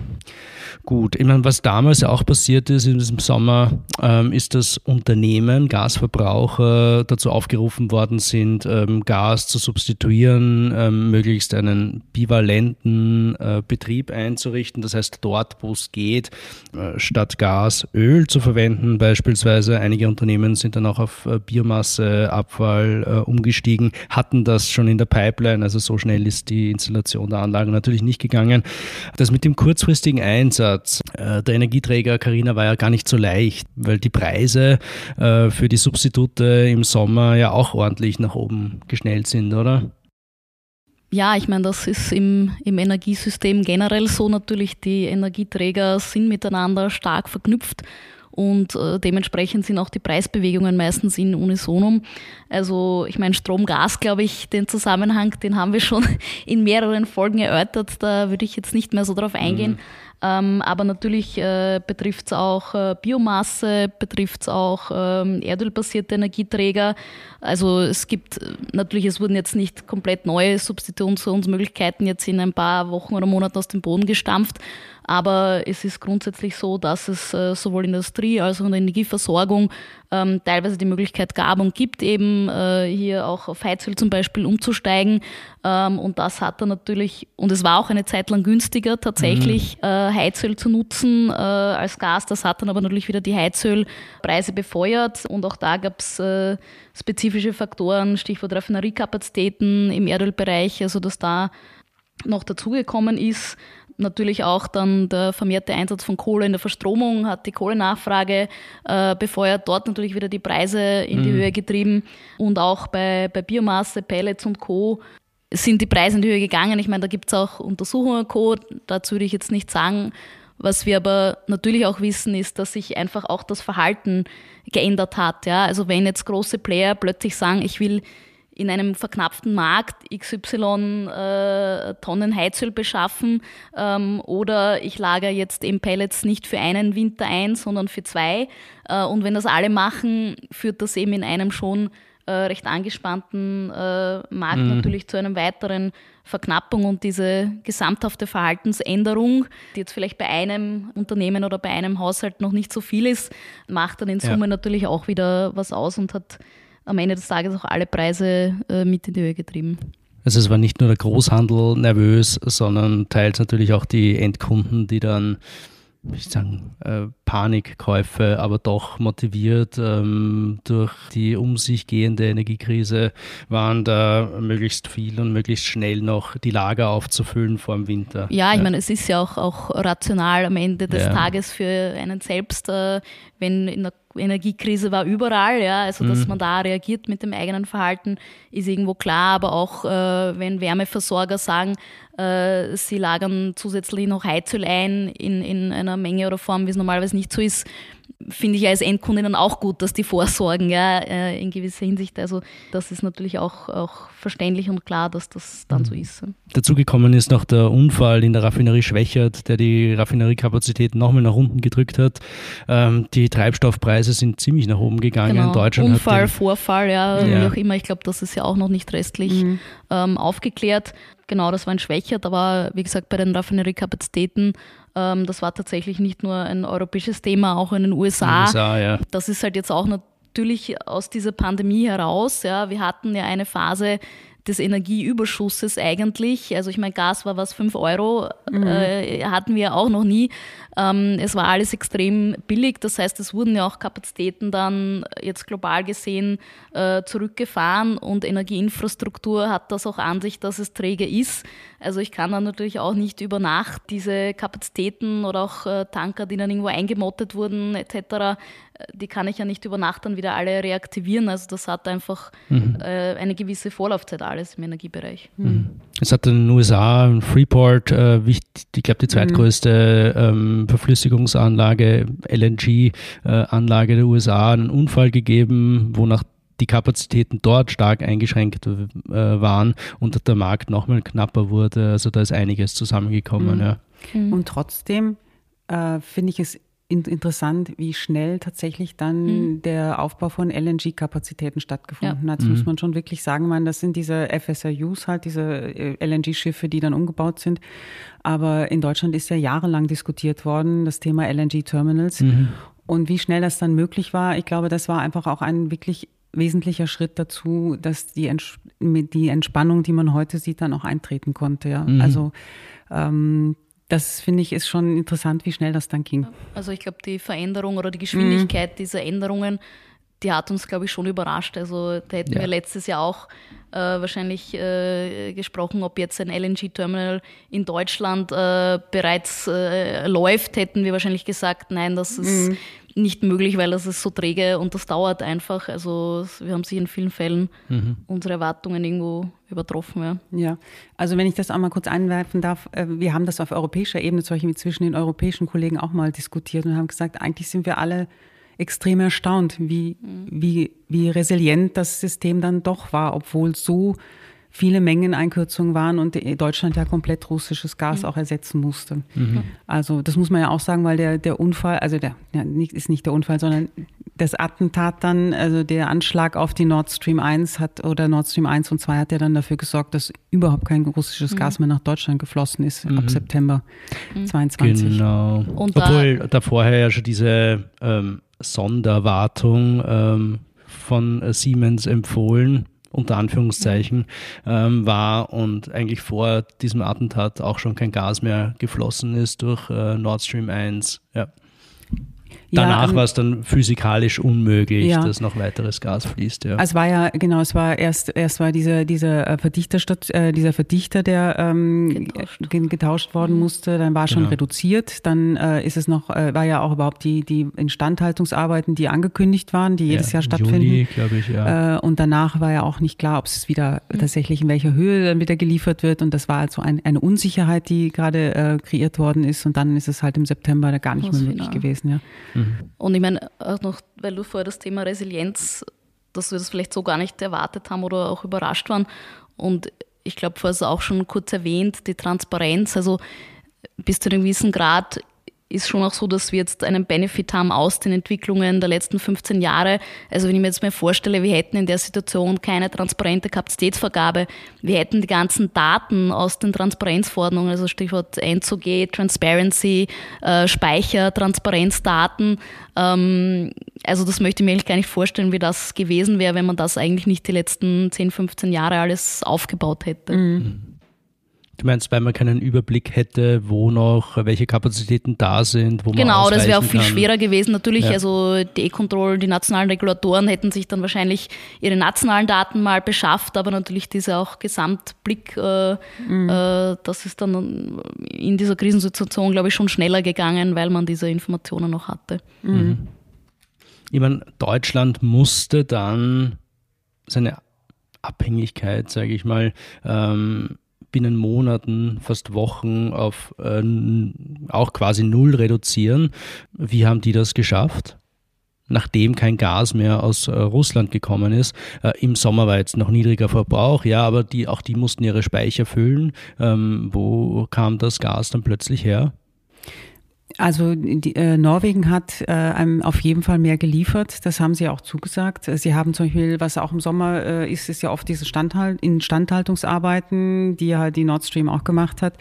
Gut, ich meine, was damals ja auch passiert ist in diesem Sommer, ähm, ist, dass Unternehmen, Gasverbraucher dazu aufgerufen worden sind, ähm, Gas zu substituieren, ähm, möglichst einen bivalenten äh, Betrieb einzurichten. Das heißt, dort, wo es geht, äh, statt Gas Öl zu verwenden beispielsweise. Einige Unternehmen sind dann auch auf äh, Biomasseabfall äh, umgestiegen, hatten das schon in der Pipeline, also so schnell ist die Installation der Anlage natürlich nicht gegangen. Das mit dem kurzfristigen Einsatz äh, der Energieträger, Carina, war ja gar nicht so leicht, weil die Preise äh, für die Substitute im Sommer ja auch ordentlich nach oben geschnellt sind, oder? Ja, ich meine, das ist im, im Energiesystem generell so natürlich. Die Energieträger sind miteinander stark verknüpft und äh, dementsprechend sind auch die Preisbewegungen meistens in Unisonum. Also ich meine, Strom, Gas, glaube ich, den Zusammenhang, den haben wir schon in mehreren Folgen erörtert. Da würde ich jetzt nicht mehr so drauf eingehen. Mhm. Ähm, aber natürlich äh, betrifft es auch äh, Biomasse, betrifft es auch ähm, erdölbasierte Energieträger. Also es gibt äh, natürlich, es wurden jetzt nicht komplett neue Substitutionsmöglichkeiten jetzt in ein paar Wochen oder Monaten aus dem Boden gestampft. Aber es ist grundsätzlich so, dass es äh, sowohl in der Industrie als auch in der Energieversorgung ähm, teilweise die Möglichkeit gab und gibt, eben äh, hier auch auf Heizöl zum Beispiel umzusteigen. Ähm, und das hat dann natürlich, und es war auch eine Zeit lang günstiger, tatsächlich mhm. äh, Heizöl zu nutzen äh, als Gas. Das hat dann aber natürlich wieder die Heizölpreise befeuert. Und auch da gab es äh, spezifische Faktoren, Stichwort Raffineriekapazitäten im Erdölbereich, also dass da noch dazugekommen ist. Natürlich auch dann der vermehrte Einsatz von Kohle in der Verstromung hat die Kohlenachfrage äh, befeuert, dort natürlich wieder die Preise in die mhm. Höhe getrieben und auch bei, bei Biomasse, Pellets und Co. sind die Preise in die Höhe gegangen. Ich meine, da gibt es auch Untersuchungen Co. Dazu würde ich jetzt nicht sagen. Was wir aber natürlich auch wissen, ist, dass sich einfach auch das Verhalten geändert hat. Ja? Also wenn jetzt große Player plötzlich sagen, ich will in einem verknappten Markt XY äh, Tonnen Heizöl beschaffen ähm, oder ich lagere jetzt eben Pellets nicht für einen Winter ein, sondern für zwei. Äh, und wenn das alle machen, führt das eben in einem schon äh, recht angespannten äh, Markt mhm. natürlich zu einem weiteren Verknappung und diese gesamthafte Verhaltensänderung, die jetzt vielleicht bei einem Unternehmen oder bei einem Haushalt noch nicht so viel ist, macht dann in Summe ja. natürlich auch wieder was aus und hat am Ende des Tages auch alle Preise äh, mit in die Höhe getrieben. Also es war nicht nur der Großhandel nervös, sondern teils natürlich auch die Endkunden, die dann ich sagen, äh, Panikkäufe, aber doch motiviert ähm, durch die um sich gehende Energiekrise waren, da möglichst viel und möglichst schnell noch die Lager aufzufüllen vor dem Winter. Ja, ich ja. meine, es ist ja auch, auch rational am Ende des ja. Tages für einen selbst, äh, wenn in der Energiekrise war überall, ja, also dass mhm. man da reagiert mit dem eigenen Verhalten, ist irgendwo klar, aber auch äh, wenn Wärmeversorger sagen, äh, sie lagern zusätzlich noch Heizöl ein in, in einer Menge oder Form, wie es normalerweise nicht so ist, finde ich als Endkundin dann auch gut, dass die vorsorgen, ja, äh, in gewisser Hinsicht. Also das ist natürlich auch, auch verständlich und klar, dass das dann so mhm. ist. Dazu gekommen ist noch der Unfall in der Raffinerie Schwächert, der die Raffineriekapazität nochmal nach unten gedrückt hat. Ähm, die Treibstoffpreise sind ziemlich nach oben gegangen. Genau. Deutschland Unfall, Vorfall, ja, ja, wie auch immer. Ich glaube, das ist ja auch noch nicht restlich mhm. ähm, aufgeklärt. Genau, das war ein Schwächert, aber wie gesagt, bei den Raffineriekapazitäten ähm, das war tatsächlich nicht nur ein europäisches Thema, auch in den USA. USA ja. Das ist halt jetzt auch natürlich aus dieser Pandemie heraus. Ja, wir hatten ja eine Phase, des Energieüberschusses eigentlich. Also ich meine, Gas war was, 5 Euro, mhm. äh, hatten wir auch noch nie. Ähm, es war alles extrem billig, das heißt, es wurden ja auch Kapazitäten dann jetzt global gesehen äh, zurückgefahren und Energieinfrastruktur hat das auch an sich, dass es träge ist. Also ich kann dann natürlich auch nicht über Nacht diese Kapazitäten oder auch äh, Tanker, die dann irgendwo eingemottet wurden etc., die kann ich ja nicht über Nacht dann wieder alle reaktivieren. Also das hat einfach mhm. äh, eine gewisse Vorlaufzeit alles im Energiebereich. Mhm. Es hat in den USA in Freeport, äh, ich glaube die zweitgrößte ähm, Verflüssigungsanlage, LNG-Anlage der USA, einen Unfall gegeben, wonach die Kapazitäten dort stark eingeschränkt äh, waren und der Markt nochmal knapper wurde. Also da ist einiges zusammengekommen. Mhm. Ja. Mhm. Und trotzdem äh, finde ich es interessant, wie schnell tatsächlich dann mhm. der Aufbau von LNG-Kapazitäten stattgefunden ja. hat. Das mhm. muss man schon wirklich sagen. Man, das sind diese FSRUs halt, diese äh, LNG-Schiffe, die dann umgebaut sind. Aber in Deutschland ist ja jahrelang diskutiert worden, das Thema LNG-Terminals. Mhm. Und wie schnell das dann möglich war, ich glaube, das war einfach auch ein wirklich wesentlicher Schritt dazu, dass die, Ents die Entspannung, die man heute sieht, dann auch eintreten konnte. Ja. Mhm. Also ähm, das finde ich ist schon interessant, wie schnell das dann ging. Also ich glaube, die Veränderung oder die Geschwindigkeit mhm. dieser Änderungen, die hat uns, glaube ich, schon überrascht. Also da hätten ja. wir letztes Jahr auch äh, wahrscheinlich äh, gesprochen, ob jetzt ein LNG-Terminal in Deutschland äh, bereits äh, läuft, hätten wir wahrscheinlich gesagt, nein, das ist mhm nicht möglich, weil das ist so träge und das dauert einfach. Also wir haben sich in vielen Fällen mhm. unsere Erwartungen irgendwo übertroffen. Ja. ja, also wenn ich das einmal kurz einwerfen darf, äh, wir haben das auf europäischer Ebene zum Beispiel zwischen den europäischen Kollegen auch mal diskutiert und haben gesagt, eigentlich sind wir alle extrem erstaunt, wie, mhm. wie, wie resilient das System dann doch war, obwohl so viele Mengeneinkürzungen waren und Deutschland ja komplett russisches Gas mhm. auch ersetzen musste. Mhm. Also das muss man ja auch sagen, weil der, der Unfall, also der ja, nicht, ist nicht der Unfall, sondern das Attentat dann, also der Anschlag auf die Nord Stream 1 hat oder Nord Stream 1 und 2 hat ja dann dafür gesorgt, dass überhaupt kein russisches mhm. Gas mehr nach Deutschland geflossen ist ab mhm. September 22. Genau. Und Obwohl da, da vorher ja schon diese ähm, Sonderwartung ähm, von Siemens empfohlen unter Anführungszeichen ähm, war und eigentlich vor diesem Attentat auch schon kein Gas mehr geflossen ist durch äh, Nord Stream 1. Ja. Danach ja, war es dann physikalisch unmöglich, ja. dass noch weiteres Gas fließt. Ja. Es war ja, genau, es war erst, erst war dieser, dieser äh, Verdichter, äh, dieser Verdichter, der ähm, getauscht. getauscht worden musste, dann war schon genau. reduziert, dann äh, ist es noch, äh, war ja auch überhaupt die, die Instandhaltungsarbeiten, die angekündigt waren, die jedes Jahr stattfinden. Juli, ich, ja. Äh, und danach war ja auch nicht klar, ob es wieder mhm. tatsächlich in welcher Höhe dann wieder geliefert wird. Und das war also ein, eine Unsicherheit, die gerade äh, kreiert worden ist. Und dann ist es halt im September da gar nicht mehr möglich gewesen. Ja. Mhm. Mhm. Und ich meine, auch noch, weil du vorher das Thema Resilienz, dass wir das vielleicht so gar nicht erwartet haben oder auch überrascht waren. Und ich glaube, vorher auch schon kurz erwähnt, die Transparenz. Also bis zu einem gewissen Grad ist schon auch so, dass wir jetzt einen Benefit haben aus den Entwicklungen der letzten 15 Jahre. Also wenn ich mir jetzt mal vorstelle, wir hätten in der Situation keine transparente Kapazitätsvergabe, wir hätten die ganzen Daten aus den Transparenzverordnungen, also Stichwort N2G, Transparency, äh, Speicher, Transparenzdaten. Ähm, also das möchte ich mir eigentlich gar nicht vorstellen, wie das gewesen wäre, wenn man das eigentlich nicht die letzten 10, 15 Jahre alles aufgebaut hätte. Mhm. Du meinst, weil man keinen Überblick hätte, wo noch, welche Kapazitäten da sind, wo man Genau, das wäre auch viel kann. schwerer gewesen. Natürlich, ja. also die E-Control, die nationalen Regulatoren hätten sich dann wahrscheinlich ihre nationalen Daten mal beschafft, aber natürlich dieser auch Gesamtblick, äh, mhm. äh, das ist dann in dieser Krisensituation, glaube ich, schon schneller gegangen, weil man diese Informationen noch hatte. Mhm. mhm. Ich meine, Deutschland musste dann seine Abhängigkeit, sage ich mal, ähm, binnen Monaten, fast Wochen auf äh, auch quasi null reduzieren. Wie haben die das geschafft? nachdem kein Gas mehr aus äh, Russland gekommen ist. Äh, Im Sommer war jetzt noch niedriger Verbrauch, ja, aber die, auch die mussten ihre Speicher füllen. Ähm, wo kam das Gas dann plötzlich her? Also die, äh, Norwegen hat äh, einem auf jeden Fall mehr geliefert. Das haben sie auch zugesagt. Sie haben zum Beispiel, was auch im Sommer äh, ist, ist ja oft diese Standhalt, Instandhaltungsarbeiten, die ja die Nord Stream auch gemacht hat.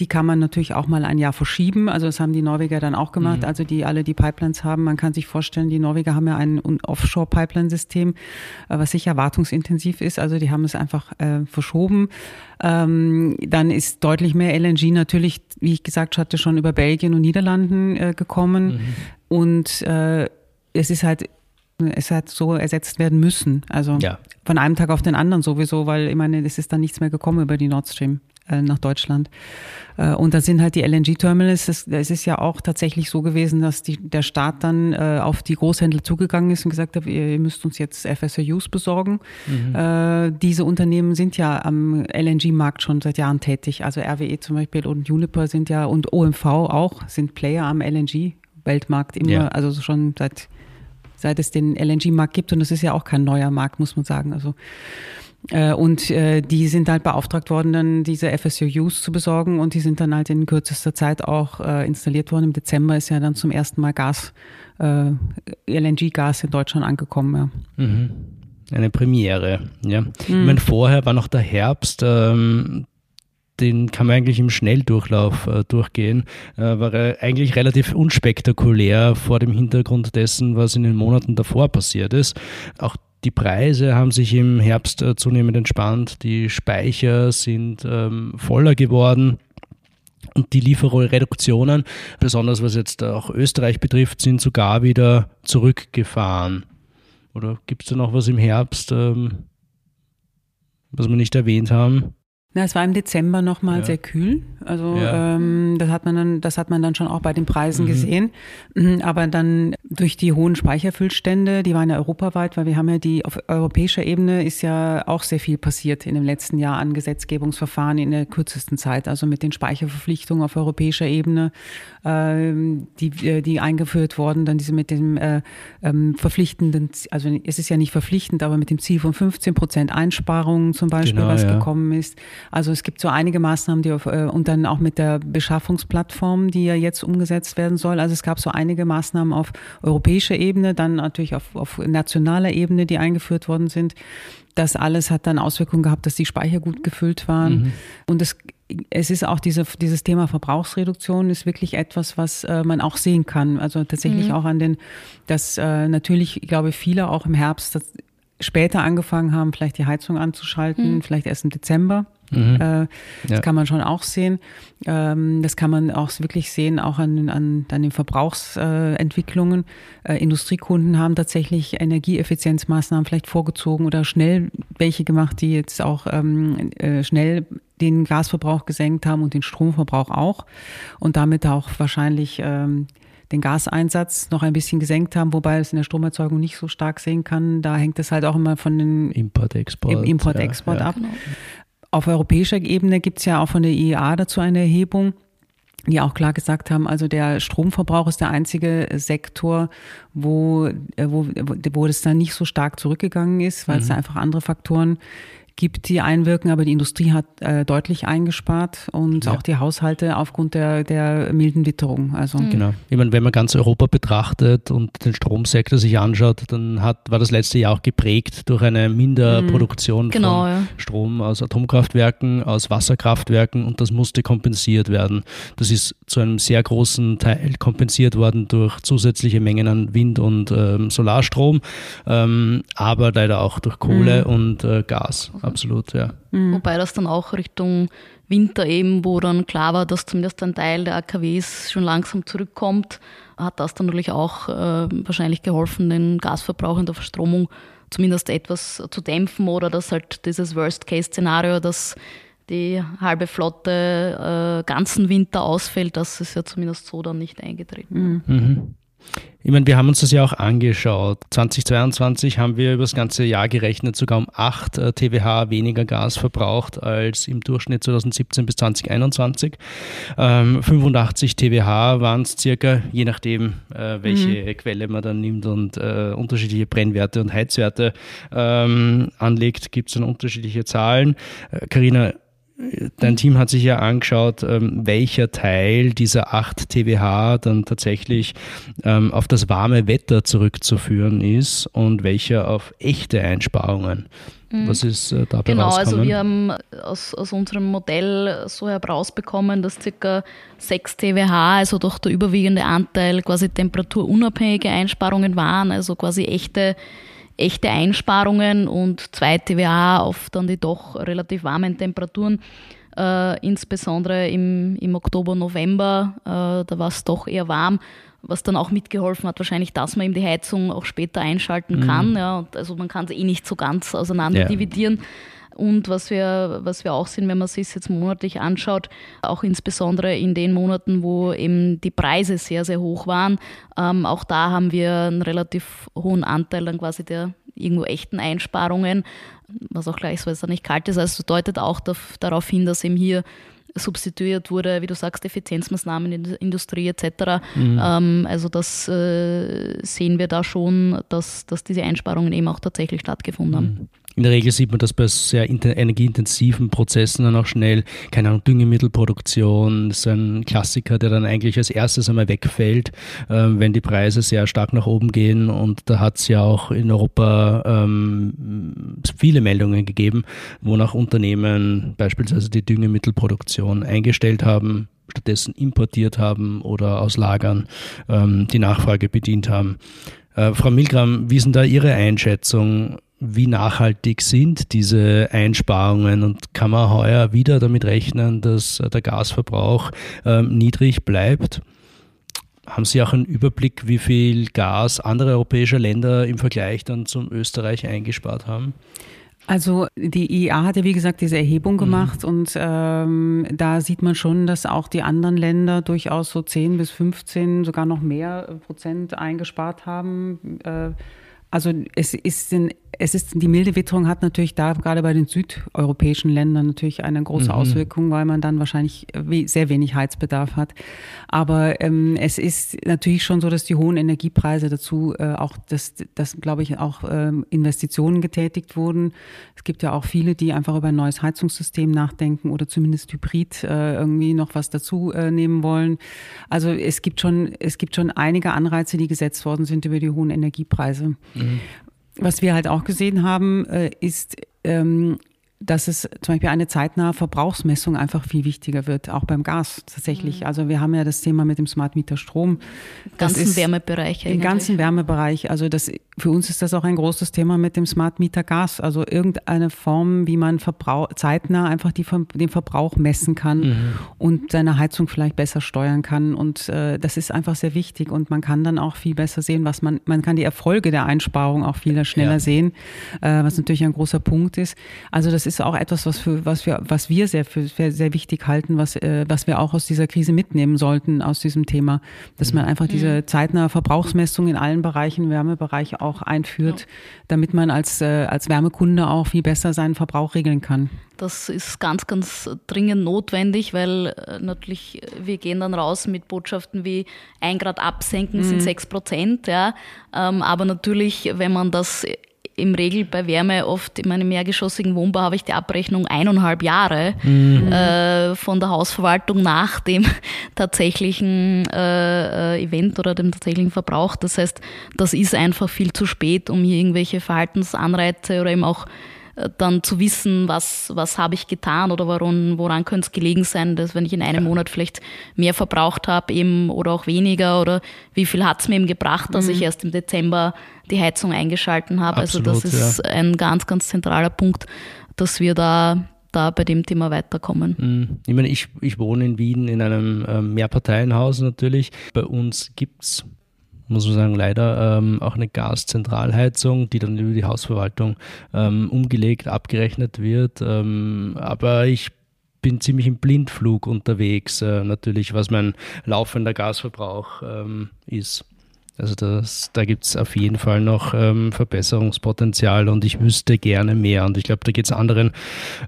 Die kann man natürlich auch mal ein Jahr verschieben. Also das haben die Norweger dann auch gemacht. Mhm. Also die alle die Pipelines haben. Man kann sich vorstellen, die Norweger haben ja ein Offshore-Pipeline-System, äh, was sicher wartungsintensiv ist. Also die haben es einfach äh, verschoben. Ähm, dann ist deutlich mehr LNG natürlich, wie ich gesagt hatte, schon über Belgien und Niederlanden äh, gekommen. Mhm. Und äh, es ist halt es hat so ersetzt werden müssen. Also ja. von einem Tag auf den anderen sowieso, weil ich meine, es ist dann nichts mehr gekommen über die Nord Stream äh, nach Deutschland. Äh, und da sind halt die LNG-Terminals, es, ist ja auch tatsächlich so gewesen, dass die, der Staat dann äh, auf die Großhändler zugegangen ist und gesagt hat, ihr müsst uns jetzt FSRUs besorgen. Mhm. Äh, diese Unternehmen sind ja am LNG-Markt schon seit Jahren tätig. Also RWE zum Beispiel und Uniper sind ja und OMV auch, sind Player am LNG-Weltmarkt immer, ja. also schon seit seit es den LNG-Markt gibt und es ist ja auch kein neuer Markt, muss man sagen. Also und äh, die sind halt beauftragt worden, dann diese FSUs zu besorgen und die sind dann halt in kürzester Zeit auch äh, installiert worden. Im Dezember ist ja dann zum ersten Mal Gas, LNG-Gas in Deutschland angekommen. Ja. Mhm. Eine Premiere, ja. Mhm. Ich meine, vorher war noch der Herbst, ähm, den kann man eigentlich im Schnelldurchlauf äh, durchgehen, äh, war eigentlich relativ unspektakulär vor dem Hintergrund dessen, was in den Monaten davor passiert ist. Auch die Preise haben sich im Herbst äh, zunehmend entspannt, die Speicher sind ähm, voller geworden. Und die Lieferreduktionen, besonders was jetzt auch Österreich betrifft, sind sogar wieder zurückgefahren. Oder gibt es da noch was im Herbst, ähm, was wir nicht erwähnt haben? Na, es war im Dezember nochmal ja. sehr kühl. Also ja. ähm, das hat man dann, das hat man dann schon auch bei den Preisen mhm. gesehen. Mhm, aber dann durch die hohen Speicherfüllstände, die waren ja europaweit, weil wir haben ja die auf europäischer Ebene ist ja auch sehr viel passiert in dem letzten Jahr an Gesetzgebungsverfahren in der kürzesten Zeit. Also mit den Speicherverpflichtungen auf europäischer Ebene, ähm, die, äh, die eingeführt wurden, dann diese mit dem äh, ähm, verpflichtenden, also es ist ja nicht verpflichtend, aber mit dem Ziel von 15 Prozent Einsparungen zum Beispiel, genau, was ja. gekommen ist. Also es gibt so einige Maßnahmen, die auf, äh, und dann auch mit der Beschaffungsplattform, die ja jetzt umgesetzt werden soll. Also es gab so einige Maßnahmen auf europäischer Ebene, dann natürlich auf, auf nationaler Ebene, die eingeführt worden sind. Das alles hat dann Auswirkungen gehabt, dass die Speicher gut gefüllt waren. Mhm. Und es es ist auch diese, dieses Thema Verbrauchsreduktion ist wirklich etwas, was äh, man auch sehen kann. Also tatsächlich mhm. auch an den, dass äh, natürlich, ich glaube, viele auch im Herbst später angefangen haben, vielleicht die Heizung anzuschalten, mhm. vielleicht erst im Dezember. Mhm. Äh, das ja. kann man schon auch sehen. Ähm, das kann man auch wirklich sehen, auch an, an, an den Verbrauchsentwicklungen. Äh, Industriekunden haben tatsächlich Energieeffizienzmaßnahmen vielleicht vorgezogen oder schnell welche gemacht, die jetzt auch ähm, äh, schnell den Gasverbrauch gesenkt haben und den Stromverbrauch auch und damit auch wahrscheinlich ähm, den Gaseinsatz noch ein bisschen gesenkt haben, wobei es in der Stromerzeugung nicht so stark sehen kann. Da hängt es halt auch immer von den Import-Export Import-Export ja, ja. ab. Genau. Auf europäischer Ebene gibt es ja auch von der IEA dazu eine Erhebung die auch klar gesagt haben, also der Stromverbrauch ist der einzige Sektor, wo, äh, wo, wo das dann nicht so stark zurückgegangen ist, weil mhm. es da einfach andere Faktoren gibt, die einwirken, aber die Industrie hat äh, deutlich eingespart und ja. auch die Haushalte aufgrund der, der milden Witterung. Also mhm. Genau. Ich meine, wenn man ganz Europa betrachtet und den Stromsektor sich anschaut, dann hat, war das letzte Jahr auch geprägt durch eine Minderproduktion mhm. genau, von ja. Strom aus Atomkraftwerken, aus Wasserkraftwerken und das musste kompensiert werden. Das ist zu einem sehr großen Teil kompensiert worden durch zusätzliche Mengen an Wind- und ähm, Solarstrom, ähm, aber leider auch durch Kohle mhm. und äh, Gas absolut, ja. Mhm. Wobei das dann auch Richtung Winter eben, wo dann klar war, dass zumindest ein Teil der AKWs schon langsam zurückkommt, hat das dann natürlich auch äh, wahrscheinlich geholfen, den Gasverbrauch in der Verstromung zumindest etwas zu dämpfen oder dass halt dieses Worst-Case-Szenario, dass die halbe Flotte äh, ganzen Winter ausfällt, das ist ja zumindest so dann nicht eingetreten. Mhm. Mhm. Ich meine, wir haben uns das ja auch angeschaut. 2022 haben wir über das ganze Jahr gerechnet sogar um 8 äh, TWH weniger Gas verbraucht als im Durchschnitt 2017 bis 2021. Ähm, 85 TWH waren es circa, je nachdem, äh, welche mhm. Quelle man dann nimmt und äh, unterschiedliche Brennwerte und Heizwerte ähm, anlegt, gibt es dann unterschiedliche Zahlen. Karina, äh, Dein Team hat sich ja angeschaut, ähm, welcher Teil dieser 8 TWH dann tatsächlich ähm, auf das warme Wetter zurückzuführen ist und welcher auf echte Einsparungen. Mhm. Was ist äh, dabei Genau, also wir haben aus, aus unserem Modell so herausbekommen, dass ca. 6 TWH, also doch der überwiegende Anteil, quasi temperaturunabhängige Einsparungen waren, also quasi echte echte Einsparungen und zweite TWA auf dann die doch relativ warmen Temperaturen. Äh, insbesondere im, im Oktober, November, äh, da war es doch eher warm, was dann auch mitgeholfen hat, wahrscheinlich, dass man eben die Heizung auch später einschalten mhm. kann. Ja, also man kann es eh nicht so ganz auseinander ja. dividieren. Und was wir, was wir auch sehen, wenn man sich jetzt monatlich anschaut, auch insbesondere in den Monaten, wo eben die Preise sehr, sehr hoch waren, ähm, auch da haben wir einen relativ hohen Anteil dann quasi der irgendwo echten Einsparungen, was auch gleichsweise nicht kalt ist. Also deutet auch darauf hin, dass eben hier substituiert wurde, wie du sagst, Effizienzmaßnahmen in der Industrie etc. Mhm. Ähm, also das äh, sehen wir da schon, dass, dass diese Einsparungen eben auch tatsächlich stattgefunden haben. In der Regel sieht man das bei sehr energieintensiven Prozessen dann auch schnell. Keine Ahnung, Düngemittelproduktion ist ein Klassiker, der dann eigentlich als erstes einmal wegfällt, ähm, wenn die Preise sehr stark nach oben gehen. Und da hat es ja auch in Europa ähm, viele Meldungen gegeben, wonach Unternehmen beispielsweise die Düngemittelproduktion eingestellt haben, stattdessen importiert haben oder aus Lagern ähm, die Nachfrage bedient haben. Äh, Frau Milgram, wie ist denn da Ihre Einschätzung? Wie nachhaltig sind diese Einsparungen und kann man heuer wieder damit rechnen, dass der Gasverbrauch ähm, niedrig bleibt? Haben Sie auch einen Überblick, wie viel Gas andere europäische Länder im Vergleich dann zum Österreich eingespart haben? Also die IEA hat ja wie gesagt diese Erhebung mhm. gemacht mhm. und ähm, da sieht man schon, dass auch die anderen Länder durchaus so 10 bis 15, sogar noch mehr Prozent eingespart haben. Äh, also es ist, in, es ist die milde Witterung hat natürlich da gerade bei den südeuropäischen Ländern natürlich eine große mhm. Auswirkung, weil man dann wahrscheinlich sehr wenig Heizbedarf hat. Aber ähm, es ist natürlich schon so, dass die hohen Energiepreise dazu äh, auch, dass, dass glaube ich auch ähm, Investitionen getätigt wurden. Es gibt ja auch viele, die einfach über ein neues Heizungssystem nachdenken oder zumindest Hybrid äh, irgendwie noch was dazu äh, nehmen wollen. Also es gibt schon es gibt schon einige Anreize, die gesetzt worden sind über die hohen Energiepreise. Mhm. Was wir halt auch gesehen haben, äh, ist, ähm, dass es zum Beispiel eine zeitnahe Verbrauchsmessung einfach viel wichtiger wird, auch beim Gas tatsächlich. Mhm. Also wir haben ja das Thema mit dem Smart Meter Strom. Im ganzen Wärmebereich. Im ganzen Wärmebereich. Also das, für uns ist das auch ein großes Thema mit dem Smart Meter Gas. Also irgendeine Form, wie man Verbrauch, zeitnah einfach die, den Verbrauch messen kann mhm. und seine Heizung vielleicht besser steuern kann. Und äh, das ist einfach sehr wichtig. Und man kann dann auch viel besser sehen, was man, man kann die Erfolge der Einsparung auch viel schneller ja. sehen, äh, was natürlich ein großer Punkt ist. Also das ist auch etwas, was, für, was, wir, was wir sehr, für, sehr wichtig halten, was, äh, was wir auch aus dieser Krise mitnehmen sollten, aus diesem Thema, dass man mhm. einfach diese mhm. zeitnahe Verbrauchsmessung in allen Bereichen, Wärmebereich auch einführt, ja. damit man als, äh, als Wärmekunde auch viel besser seinen Verbrauch regeln kann. Das ist ganz, ganz dringend notwendig, weil äh, natürlich wir gehen dann raus mit Botschaften wie ein Grad absenken mhm. sind sechs Prozent, ja. Ähm, aber natürlich, wenn man das im Regel bei Wärme oft in meinem mehrgeschossigen Wohnbau habe ich die Abrechnung eineinhalb Jahre mhm. äh, von der Hausverwaltung nach dem tatsächlichen äh, äh, Event oder dem tatsächlichen Verbrauch. Das heißt, das ist einfach viel zu spät, um hier irgendwelche Verhaltensanreize oder eben auch dann zu wissen, was, was habe ich getan oder woran, woran könnte es gelegen sein, dass wenn ich in einem ja. Monat vielleicht mehr verbraucht habe eben oder auch weniger oder wie viel hat es mir eben gebracht, dass mhm. ich erst im Dezember die Heizung eingeschalten habe. Absolut, also das ist ja. ein ganz, ganz zentraler Punkt, dass wir da da bei dem Thema weiterkommen. Mhm. Ich meine, ich, ich wohne in Wien in einem ähm, Mehrparteienhaus natürlich. Bei uns gibt es muss man sagen, leider ähm, auch eine Gaszentralheizung, die dann über die Hausverwaltung ähm, umgelegt, abgerechnet wird. Ähm, aber ich bin ziemlich im Blindflug unterwegs, äh, natürlich, was mein laufender Gasverbrauch ähm, ist. Also das, da gibt es auf jeden Fall noch ähm, Verbesserungspotenzial und ich wüsste gerne mehr. Und ich glaube, da geht es anderen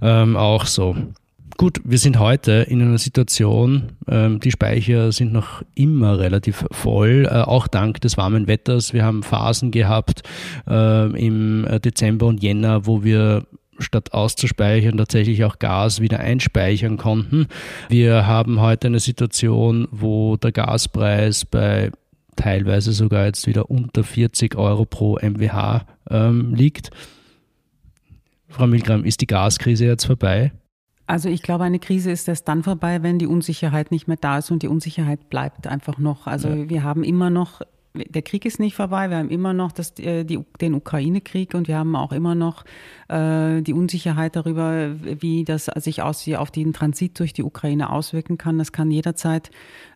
ähm, auch so. Gut, wir sind heute in einer Situation, ähm, die Speicher sind noch immer relativ voll, äh, auch dank des warmen Wetters. Wir haben Phasen gehabt äh, im Dezember und Jänner, wo wir statt auszuspeichern tatsächlich auch Gas wieder einspeichern konnten. Wir haben heute eine Situation, wo der Gaspreis bei teilweise sogar jetzt wieder unter 40 Euro pro MWH ähm, liegt. Frau Milgram, ist die Gaskrise jetzt vorbei? Also ich glaube, eine Krise ist erst dann vorbei, wenn die Unsicherheit nicht mehr da ist und die Unsicherheit bleibt einfach noch. Also ja. wir haben immer noch der Krieg ist nicht vorbei. Wir haben immer noch das, äh, die, den Ukraine-Krieg und wir haben auch immer noch äh, die Unsicherheit darüber, wie das sich aus, auf den Transit durch die Ukraine auswirken kann. Das kann jederzeit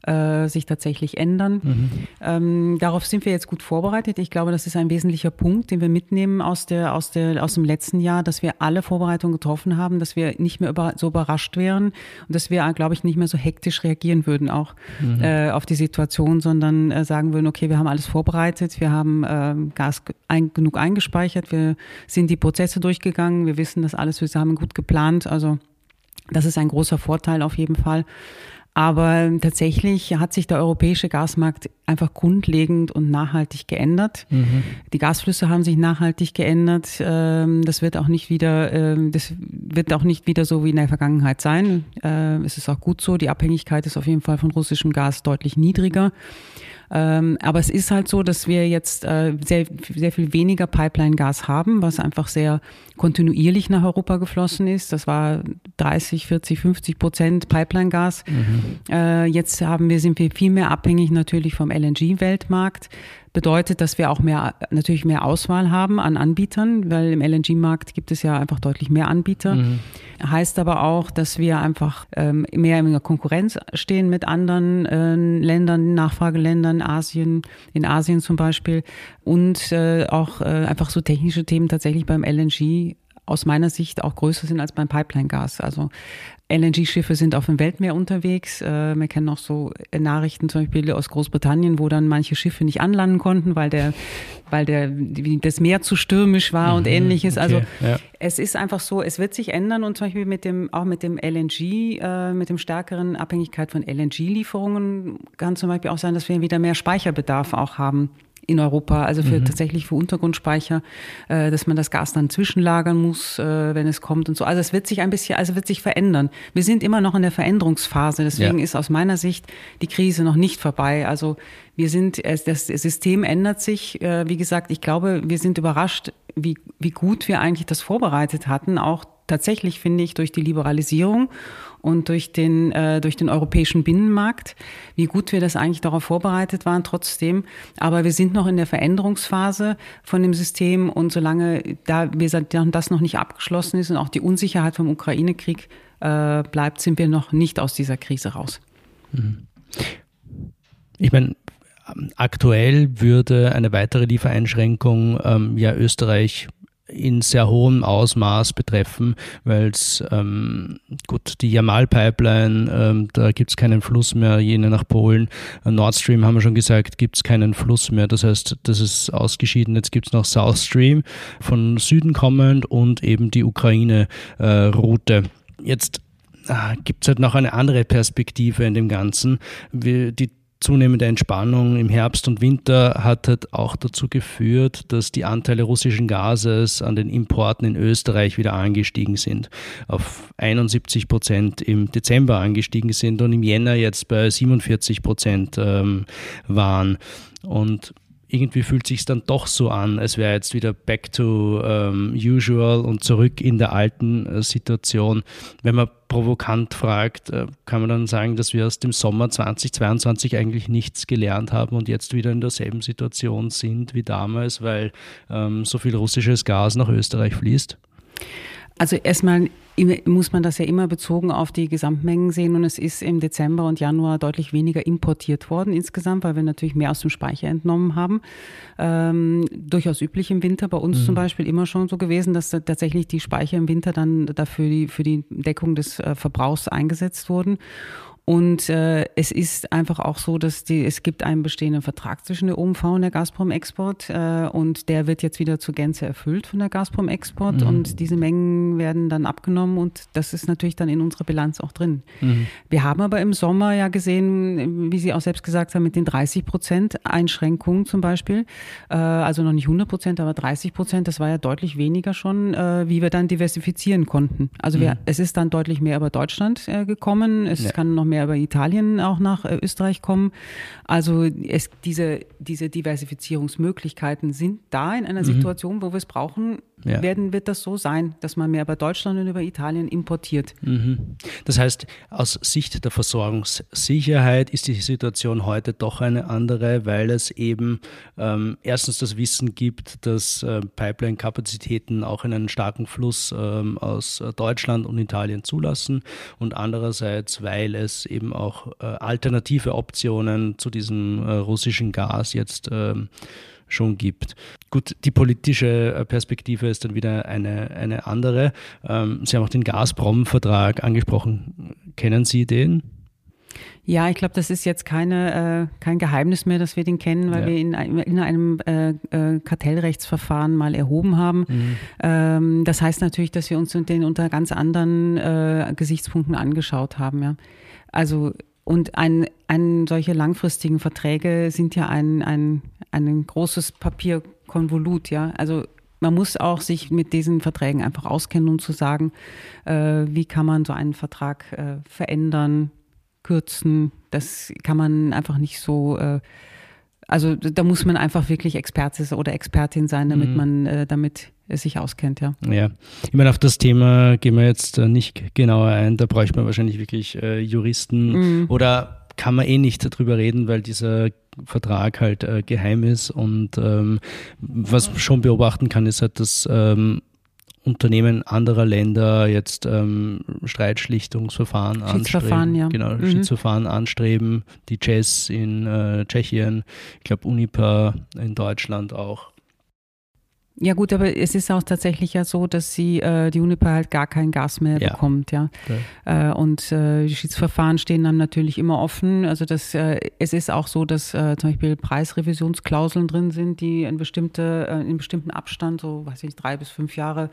äh, sich tatsächlich ändern. Mhm. Ähm, darauf sind wir jetzt gut vorbereitet. Ich glaube, das ist ein wesentlicher Punkt, den wir mitnehmen aus, der, aus, der, aus dem letzten Jahr, dass wir alle Vorbereitungen getroffen haben, dass wir nicht mehr über, so überrascht wären und dass wir, glaube ich, nicht mehr so hektisch reagieren würden auch mhm. äh, auf die Situation, sondern äh, sagen würden, okay, wir haben alles vorbereitet, wir haben äh, Gas ein, genug eingespeichert, wir sind die Prozesse durchgegangen, wir wissen das alles, wir haben gut geplant. Also das ist ein großer Vorteil auf jeden Fall. Aber tatsächlich hat sich der europäische Gasmarkt einfach grundlegend und nachhaltig geändert. Mhm. Die Gasflüsse haben sich nachhaltig geändert. Ähm, das wird auch nicht wieder, ähm, das wird auch nicht wieder so wie in der Vergangenheit sein. Äh, es ist auch gut so. Die Abhängigkeit ist auf jeden Fall von russischem Gas deutlich niedriger. Ähm, aber es ist halt so, dass wir jetzt äh, sehr, sehr viel weniger Pipeline-Gas haben, was einfach sehr kontinuierlich nach Europa geflossen ist. Das war 30, 40, 50 Prozent Pipeline-Gas. Mhm. Äh, jetzt haben wir, sind wir viel mehr abhängig natürlich vom LNG-Weltmarkt bedeutet, dass wir auch mehr, natürlich mehr Auswahl haben an Anbietern, weil im LNG-Markt gibt es ja einfach deutlich mehr Anbieter. Mhm. Heißt aber auch, dass wir einfach ähm, mehr in der Konkurrenz stehen mit anderen äh, Ländern, Nachfrageländern, Asien, in Asien zum Beispiel und äh, auch äh, einfach so technische Themen tatsächlich beim LNG aus meiner Sicht auch größer sind als beim Pipeline-Gas. Also LNG-Schiffe sind auf dem Weltmeer unterwegs. Äh, wir kennen auch so Nachrichten zum Beispiel aus Großbritannien, wo dann manche Schiffe nicht anlanden konnten, weil der, weil der, das Meer zu stürmisch war mhm, und ähnliches. Also ja. es ist einfach so, es wird sich ändern und zum Beispiel mit dem, auch mit dem LNG, äh, mit dem stärkeren Abhängigkeit von LNG-Lieferungen kann zum Beispiel auch sein, dass wir wieder mehr Speicherbedarf auch haben in Europa, also für mhm. tatsächlich für Untergrundspeicher, äh, dass man das Gas dann zwischenlagern muss, äh, wenn es kommt und so. Also es wird sich ein bisschen, also wird sich verändern. Wir sind immer noch in der Veränderungsphase, deswegen ja. ist aus meiner Sicht die Krise noch nicht vorbei. Also wir sind, das System ändert sich. Äh, wie gesagt, ich glaube, wir sind überrascht, wie, wie gut wir eigentlich das vorbereitet hatten, auch tatsächlich finde ich durch die Liberalisierung und durch den, äh, durch den europäischen Binnenmarkt, wie gut wir das eigentlich darauf vorbereitet waren trotzdem. Aber wir sind noch in der Veränderungsphase von dem System und solange da wir das noch nicht abgeschlossen ist und auch die Unsicherheit vom Ukraine-Krieg äh, bleibt, sind wir noch nicht aus dieser Krise raus. Mhm. Ich meine, aktuell würde eine weitere Liefereinschränkung ähm, ja Österreich in sehr hohem Ausmaß betreffen, weil es ähm, gut die Jamal-Pipeline, ähm, da gibt es keinen Fluss mehr, jene nach Polen. Nord Stream haben wir schon gesagt, gibt es keinen Fluss mehr. Das heißt, das ist ausgeschieden. Jetzt gibt es noch South Stream von Süden kommend und eben die Ukraine-Route. Äh, Jetzt äh, gibt es halt noch eine andere Perspektive in dem Ganzen. Wir, die zunehmende Entspannung im Herbst und Winter hat halt auch dazu geführt, dass die Anteile russischen Gases an den Importen in Österreich wieder angestiegen sind. Auf 71 Prozent im Dezember angestiegen sind und im Jänner jetzt bei 47 Prozent ähm, waren. Und irgendwie fühlt sich dann doch so an, als wäre jetzt wieder back to um, usual und zurück in der alten äh, Situation. Wenn man provokant fragt, äh, kann man dann sagen, dass wir aus dem Sommer 2022 eigentlich nichts gelernt haben und jetzt wieder in derselben Situation sind wie damals, weil ähm, so viel russisches Gas nach Österreich fließt? Also erstmal muss man das ja immer bezogen auf die Gesamtmengen sehen und es ist im Dezember und Januar deutlich weniger importiert worden insgesamt, weil wir natürlich mehr aus dem Speicher entnommen haben. Ähm, durchaus üblich im Winter, bei uns mhm. zum Beispiel immer schon so gewesen, dass tatsächlich die Speicher im Winter dann dafür die, für die Deckung des äh, Verbrauchs eingesetzt wurden. Und äh, es ist einfach auch so, dass die, es gibt einen bestehenden Vertrag zwischen der OMV und der Gazprom Export äh, und der wird jetzt wieder zur Gänze erfüllt von der Gazprom Export mhm. und diese Mengen werden dann abgenommen und das ist natürlich dann in unserer Bilanz auch drin. Mhm. Wir haben aber im Sommer ja gesehen, wie Sie auch selbst gesagt haben, mit den 30 Prozent Einschränkungen zum Beispiel, äh, also noch nicht 100 Prozent, aber 30 Prozent, das war ja deutlich weniger schon, äh, wie wir dann diversifizieren konnten. Also wir, mhm. es ist dann deutlich mehr über Deutschland äh, gekommen, es ja. kann noch mehr mehr über Italien auch nach äh, Österreich kommen. Also es, diese, diese Diversifizierungsmöglichkeiten sind da in einer mhm. Situation, wo wir es brauchen, ja. werden, wird das so sein, dass man mehr über Deutschland und über Italien importiert. Mhm. Das heißt, aus Sicht der Versorgungssicherheit ist die Situation heute doch eine andere, weil es eben ähm, erstens das Wissen gibt, dass äh, Pipeline-Kapazitäten auch einen starken Fluss ähm, aus äh, Deutschland und Italien zulassen und andererseits, weil es eben auch äh, alternative Optionen zu diesem äh, russischen Gas jetzt ähm, schon gibt. Gut, die politische äh, Perspektive ist dann wieder eine, eine andere. Ähm, Sie haben auch den Gazprom-Vertrag angesprochen. Kennen Sie den? Ja, ich glaube, das ist jetzt keine, äh, kein Geheimnis mehr, dass wir den kennen, weil ja. wir ihn in, in einem äh, äh, Kartellrechtsverfahren mal erhoben haben. Mhm. Ähm, das heißt natürlich, dass wir uns den unter ganz anderen äh, Gesichtspunkten angeschaut haben. Ja. Also und ein, ein, solche langfristigen Verträge sind ja ein, ein, ein großes Papierkonvolut, ja. Also man muss auch sich mit diesen Verträgen einfach auskennen, um zu sagen, äh, wie kann man so einen Vertrag äh, verändern, kürzen. Das kann man einfach nicht so äh, also da muss man einfach wirklich Experte oder Expertin sein, damit mhm. man äh, damit sich auskennt, ja. Ja, ich meine, auf das Thema gehen wir jetzt äh, nicht genauer ein. Da bräuchte man wahrscheinlich wirklich äh, Juristen mhm. oder kann man eh nicht darüber reden, weil dieser Vertrag halt äh, geheim ist. Und ähm, was man schon beobachten kann, ist halt, dass ähm, Unternehmen anderer Länder jetzt ähm, Streitschlichtungsverfahren anstreben. Ja. Genau, mhm. Schiedsverfahren anstreben. Die Jazz in äh, Tschechien, ich glaube Unipa in Deutschland auch. Ja gut, aber es ist auch tatsächlich ja so, dass sie äh, die Uniper halt gar kein Gas mehr ja. bekommt, ja. ja. Äh, und äh, die Schiedsverfahren stehen dann natürlich immer offen. Also das, äh, es ist auch so, dass äh, zum Beispiel Preisrevisionsklauseln drin sind, die in bestimmte, äh, in bestimmten Abstand, so weiß ich nicht, drei bis fünf Jahre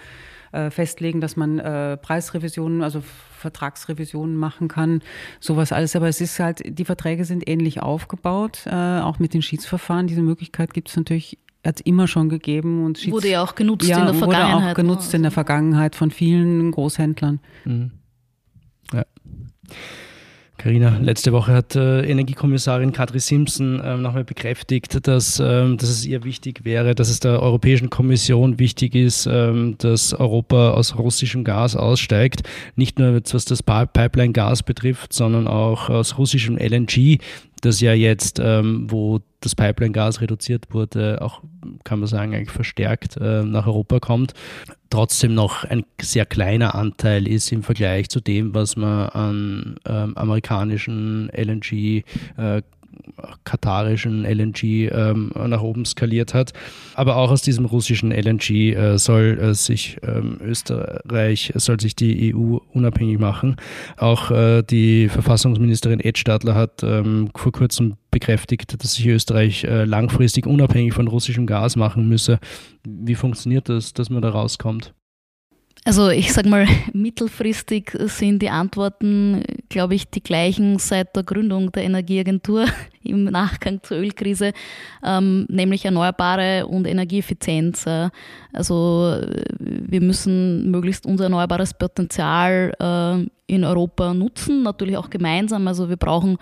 festlegen, dass man Preisrevisionen, also Vertragsrevisionen machen kann, sowas alles. Aber es ist halt, die Verträge sind ähnlich aufgebaut, auch mit den Schiedsverfahren. Diese Möglichkeit gibt es natürlich hat es immer schon gegeben und wurde ja auch genutzt ja, in der Vergangenheit. Wurde auch genutzt also. in der Vergangenheit von vielen Großhändlern. Mhm. Ja. Carina, letzte Woche hat äh, Energiekommissarin Kadri Simpson ähm, nochmal bekräftigt, dass, ähm, dass es ihr wichtig wäre, dass es der Europäischen Kommission wichtig ist, ähm, dass Europa aus russischem Gas aussteigt. Nicht nur was das Pipeline-Gas betrifft, sondern auch aus russischem LNG das ja jetzt, ähm, wo das Pipeline-Gas reduziert wurde, auch, kann man sagen, eigentlich verstärkt äh, nach Europa kommt, trotzdem noch ein sehr kleiner Anteil ist im Vergleich zu dem, was man an ähm, amerikanischen LNG äh, katarischen LNG ähm, nach oben skaliert hat. Aber auch aus diesem russischen LNG äh, soll äh, sich ähm, Österreich, soll sich die EU unabhängig machen. Auch äh, die Verfassungsministerin Ed Stadler hat ähm, vor kurzem bekräftigt, dass sich Österreich äh, langfristig unabhängig von russischem Gas machen müsse. Wie funktioniert das, dass man da rauskommt? Also ich sage mal, mittelfristig sind die Antworten, glaube ich, die gleichen seit der Gründung der Energieagentur im Nachgang zur Ölkrise, ähm, nämlich Erneuerbare und Energieeffizienz. Also wir müssen möglichst unser erneuerbares Potenzial äh, in Europa nutzen, natürlich auch gemeinsam. Also wir brauchen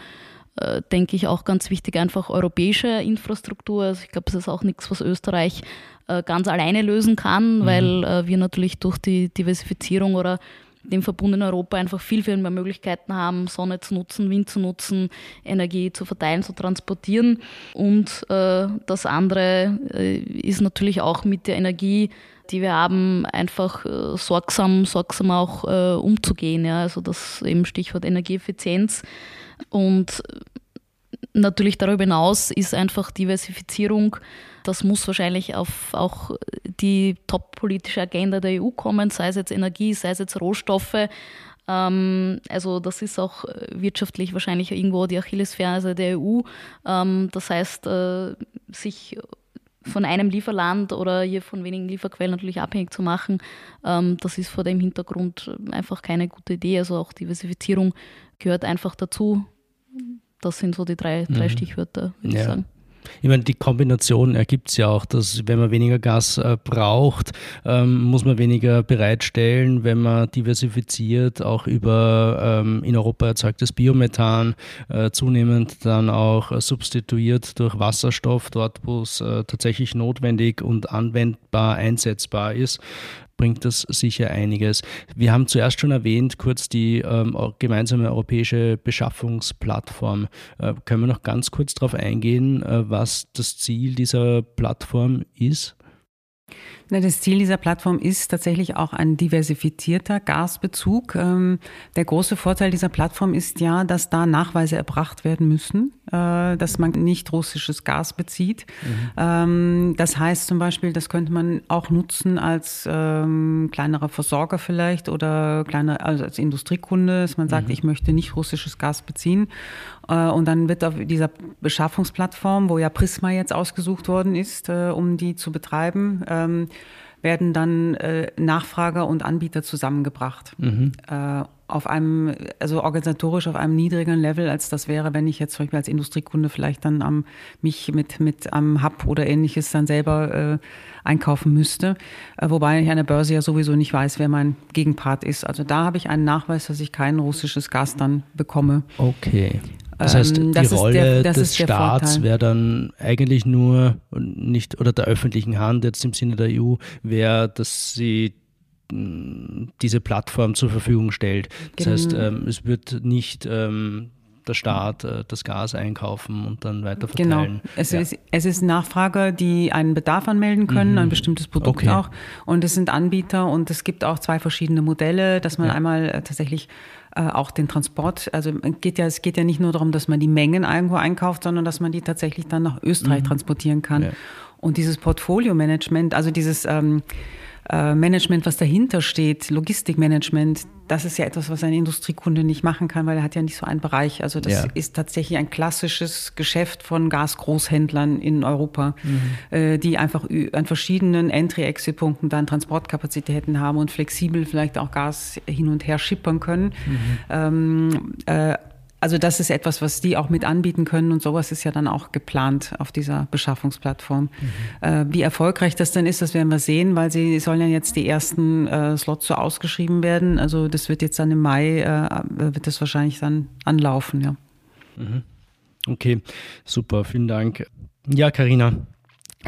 äh, denke ich, auch ganz wichtig, einfach europäische Infrastruktur. Also ich glaube, es ist auch nichts, was Österreich äh, ganz alleine lösen kann, mhm. weil äh, wir natürlich durch die Diversifizierung oder dem Verbund in Europa einfach viel, viel mehr Möglichkeiten haben, Sonne zu nutzen, Wind zu nutzen, Energie zu verteilen, zu transportieren. Und äh, das andere äh, ist natürlich auch mit der Energie, die wir haben, einfach äh, sorgsam, sorgsam auch äh, umzugehen. Ja? Also das eben Stichwort Energieeffizienz. Und natürlich darüber hinaus ist einfach Diversifizierung, das muss wahrscheinlich auf auch die top-politische Agenda der EU kommen, sei es jetzt Energie, sei es jetzt Rohstoffe. Ähm, also das ist auch wirtschaftlich wahrscheinlich irgendwo die Achillesferse der EU. Ähm, das heißt, äh, sich von einem Lieferland oder hier von wenigen Lieferquellen natürlich abhängig zu machen, ähm, das ist vor dem Hintergrund einfach keine gute Idee. Also auch Diversifizierung gehört einfach dazu. Das sind so die drei, drei mhm. Stichwörter, würde ja. ich sagen. Ich meine, die Kombination ergibt es ja auch, dass wenn man weniger Gas äh, braucht, ähm, muss man weniger bereitstellen, wenn man diversifiziert, auch über ähm, in Europa erzeugtes Biomethan, äh, zunehmend dann auch äh, substituiert durch Wasserstoff, dort wo es äh, tatsächlich notwendig und anwendbar einsetzbar ist bringt das sicher einiges. Wir haben zuerst schon erwähnt, kurz die ähm, gemeinsame europäische Beschaffungsplattform. Äh, können wir noch ganz kurz darauf eingehen, äh, was das Ziel dieser Plattform ist? Das Ziel dieser Plattform ist tatsächlich auch ein diversifizierter Gasbezug. Ähm, der große Vorteil dieser Plattform ist ja, dass da Nachweise erbracht werden müssen, äh, dass man nicht russisches Gas bezieht. Mhm. Ähm, das heißt zum Beispiel, das könnte man auch nutzen als ähm, kleinerer Versorger vielleicht oder kleiner, also als Industriekunde, dass man sagt, mhm. ich möchte nicht russisches Gas beziehen. Äh, und dann wird auf dieser Beschaffungsplattform, wo ja Prisma jetzt ausgesucht worden ist, äh, um die zu betreiben, werden dann äh, Nachfrager und Anbieter zusammengebracht. Mhm. Auf einem, also organisatorisch auf einem niedrigeren Level, als das wäre, wenn ich jetzt zum Beispiel als Industriekunde vielleicht dann am, mich mit, mit am Hub oder ähnliches dann selber äh, einkaufen müsste. Äh, wobei ich an der Börse ja sowieso nicht weiß, wer mein Gegenpart ist. Also da habe ich einen Nachweis, dass ich kein russisches Gas dann bekomme. Okay. Das heißt, ähm, die Rolle der, des Staats wäre dann eigentlich nur nicht oder der öffentlichen Hand jetzt im Sinne der EU wäre, dass sie mm, diese Plattform zur Verfügung stellt. Das genau. heißt, ähm, es wird nicht ähm, der Staat äh, das Gas einkaufen und dann weiter genau. verteilen. Genau. Es, ja. ist, es ist Nachfrager, die einen Bedarf anmelden können, mhm. ein bestimmtes Produkt okay. auch. Und es sind Anbieter und es gibt auch zwei verschiedene Modelle, dass man ja. einmal äh, tatsächlich auch den Transport, also geht ja, es geht ja nicht nur darum, dass man die Mengen irgendwo einkauft, sondern dass man die tatsächlich dann nach Österreich mhm. transportieren kann. Ja. Und dieses Portfolio-Management, also dieses ähm, äh, Management, was dahinter steht, Logistikmanagement, das ist ja etwas, was ein Industriekunde nicht machen kann, weil er hat ja nicht so einen Bereich. Also das ja. ist tatsächlich ein klassisches Geschäft von Gasgroßhändlern in Europa, mhm. Äh, die einfach an verschiedenen Entry-Exit-Punkten dann Transportkapazitäten haben und flexibel vielleicht auch Gas hin und her schippern können. Mhm. Ähm, äh, also das ist etwas, was die auch mit anbieten können und sowas ist ja dann auch geplant auf dieser Beschaffungsplattform. Mhm. Äh, wie erfolgreich das dann ist, das werden wir sehen, weil sie sollen ja jetzt die ersten äh, Slots so ausgeschrieben werden. Also das wird jetzt dann im Mai, äh, wird das wahrscheinlich dann anlaufen, ja. Mhm. Okay, super, vielen Dank. Ja, Karina,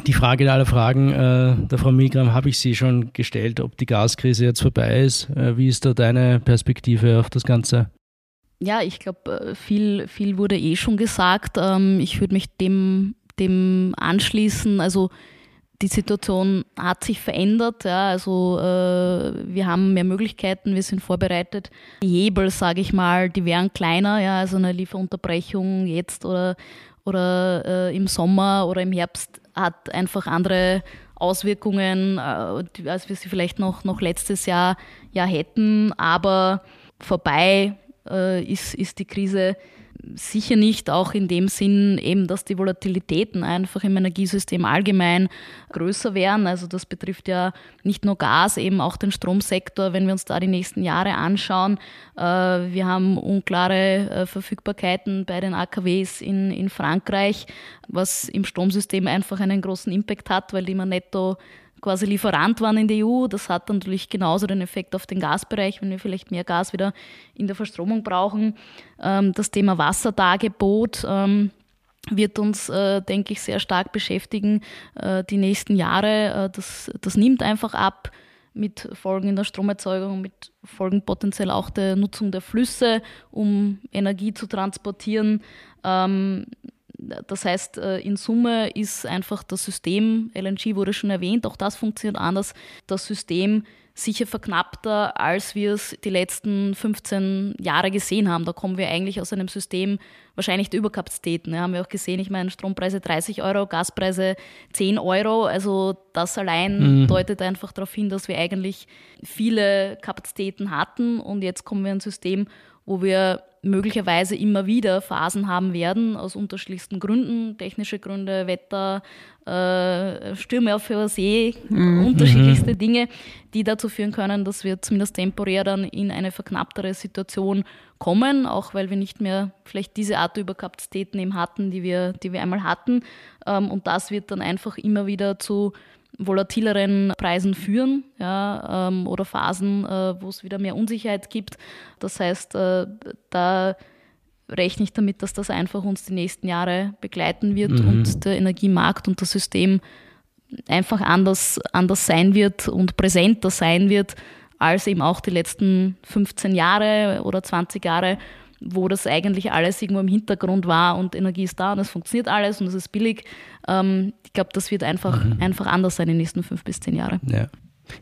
die Frage aller Fragen äh, der Frau Milgram habe ich Sie schon gestellt, ob die Gaskrise jetzt vorbei ist. Äh, wie ist da deine Perspektive auf das Ganze? Ja, ich glaube, äh, viel, viel wurde eh schon gesagt. Ähm, ich würde mich dem, dem anschließen. Also die Situation hat sich verändert. Ja, also äh, wir haben mehr Möglichkeiten, wir sind vorbereitet. Die Hebel, sage ich mal, die wären kleiner. Ja, also eine Lieferunterbrechung jetzt oder, oder äh, im Sommer oder im Herbst hat einfach andere Auswirkungen, als wir sie vielleicht noch, noch letztes Jahr, Jahr hätten. Aber vorbei äh, ist, ist die Krise sicher nicht, auch in dem Sinn eben, dass die Volatilitäten einfach im Energiesystem allgemein größer werden. Also das betrifft ja nicht nur Gas, eben auch den Stromsektor, wenn wir uns da die nächsten Jahre anschauen. Äh, wir haben unklare äh, Verfügbarkeiten bei den AKWs in, in Frankreich, was im Stromsystem einfach einen großen Impact hat, weil die immer netto quasi Lieferant waren in der EU. Das hat natürlich genauso den Effekt auf den Gasbereich, wenn wir vielleicht mehr Gas wieder in der Verstromung brauchen. Ähm, das Thema Wasserdargebot ähm, wird uns, äh, denke ich, sehr stark beschäftigen äh, die nächsten Jahre. Äh, das, das nimmt einfach ab mit Folgen in der Stromerzeugung, mit Folgen potenziell auch der Nutzung der Flüsse, um Energie zu transportieren. Ähm, das heißt, äh, in Summe ist einfach das System, LNG wurde schon erwähnt, auch das funktioniert anders, das System sicher verknappter, als wir es die letzten 15 Jahre gesehen haben. Da kommen wir eigentlich aus einem System wahrscheinlich der Überkapazitäten. Ja, haben wir auch gesehen, ich meine, Strompreise 30 Euro, Gaspreise 10 Euro. Also das allein mhm. deutet einfach darauf hin, dass wir eigentlich viele Kapazitäten hatten und jetzt kommen wir in ein System, wo wir möglicherweise immer wieder Phasen haben werden, aus unterschiedlichsten Gründen, technische Gründe, Wetter, äh, Stürme auf der See, mhm. unterschiedlichste. Dinge, die dazu führen können, dass wir zumindest temporär dann in eine verknapptere Situation kommen, auch weil wir nicht mehr vielleicht diese Art der Überkapazitäten eben hatten, die wir, die wir einmal hatten. Ähm, und das wird dann einfach immer wieder zu volatileren Preisen führen ja, ähm, oder Phasen, äh, wo es wieder mehr Unsicherheit gibt. Das heißt, äh, da rechne ich damit, dass das einfach uns die nächsten Jahre begleiten wird mhm. und der Energiemarkt und das System einfach anders, anders sein wird und präsenter sein wird, als eben auch die letzten 15 Jahre oder 20 Jahre, wo das eigentlich alles irgendwo im Hintergrund war und Energie ist da und es funktioniert alles und es ist billig. Ähm, ich glaube, das wird einfach, mhm. einfach anders sein in den nächsten fünf bis zehn Jahren. Ja.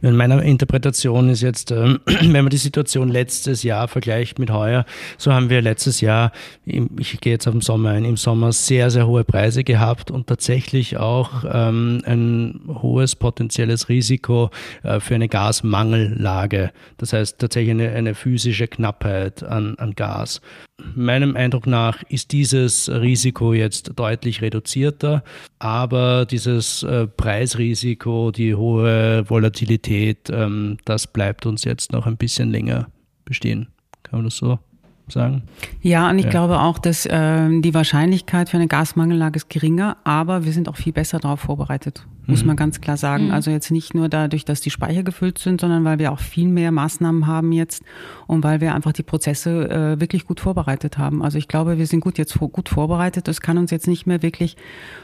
In meiner Interpretation ist jetzt, ähm, wenn man die Situation letztes Jahr vergleicht mit heuer, so haben wir letztes Jahr, ich gehe jetzt auf den Sommer ein, im Sommer sehr, sehr hohe Preise gehabt und tatsächlich auch ähm, ein hohes potenzielles Risiko äh, für eine Gasmangellage. Das heißt tatsächlich eine, eine physische Knappheit an, an Gas. Meinem Eindruck nach ist dieses Risiko jetzt deutlich reduzierter, aber dieses äh, Preisrisiko, die hohe Volatilität, ähm, das bleibt uns jetzt noch ein bisschen länger bestehen. Kann man das so sagen? Ja, und ich ja. glaube auch, dass äh, die Wahrscheinlichkeit für eine Gasmangellage ist geringer, aber wir sind auch viel besser darauf vorbereitet muss man mhm. ganz klar sagen. Mhm. Also jetzt nicht nur dadurch, dass die Speicher gefüllt sind, sondern weil wir auch viel mehr Maßnahmen haben jetzt und weil wir einfach die Prozesse äh, wirklich gut vorbereitet haben. Also ich glaube, wir sind gut jetzt gut vorbereitet. Es kann uns jetzt nicht mehr wirklich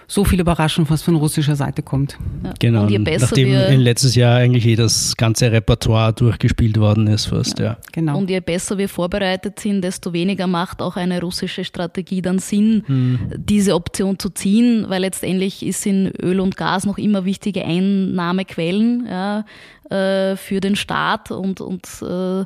so viel überraschen, was von russischer Seite kommt. Ja. Genau. Und je besser Nachdem in letztes Jahr eigentlich eh das ganze Repertoire durchgespielt worden ist fast, ja. ja. Genau. Und je besser wir vorbereitet sind, desto weniger macht auch eine russische Strategie dann Sinn, mhm. diese Option zu ziehen, weil letztendlich ist in Öl und Gas noch immer immer wichtige Einnahmequellen ja, äh, für den Staat und, und äh,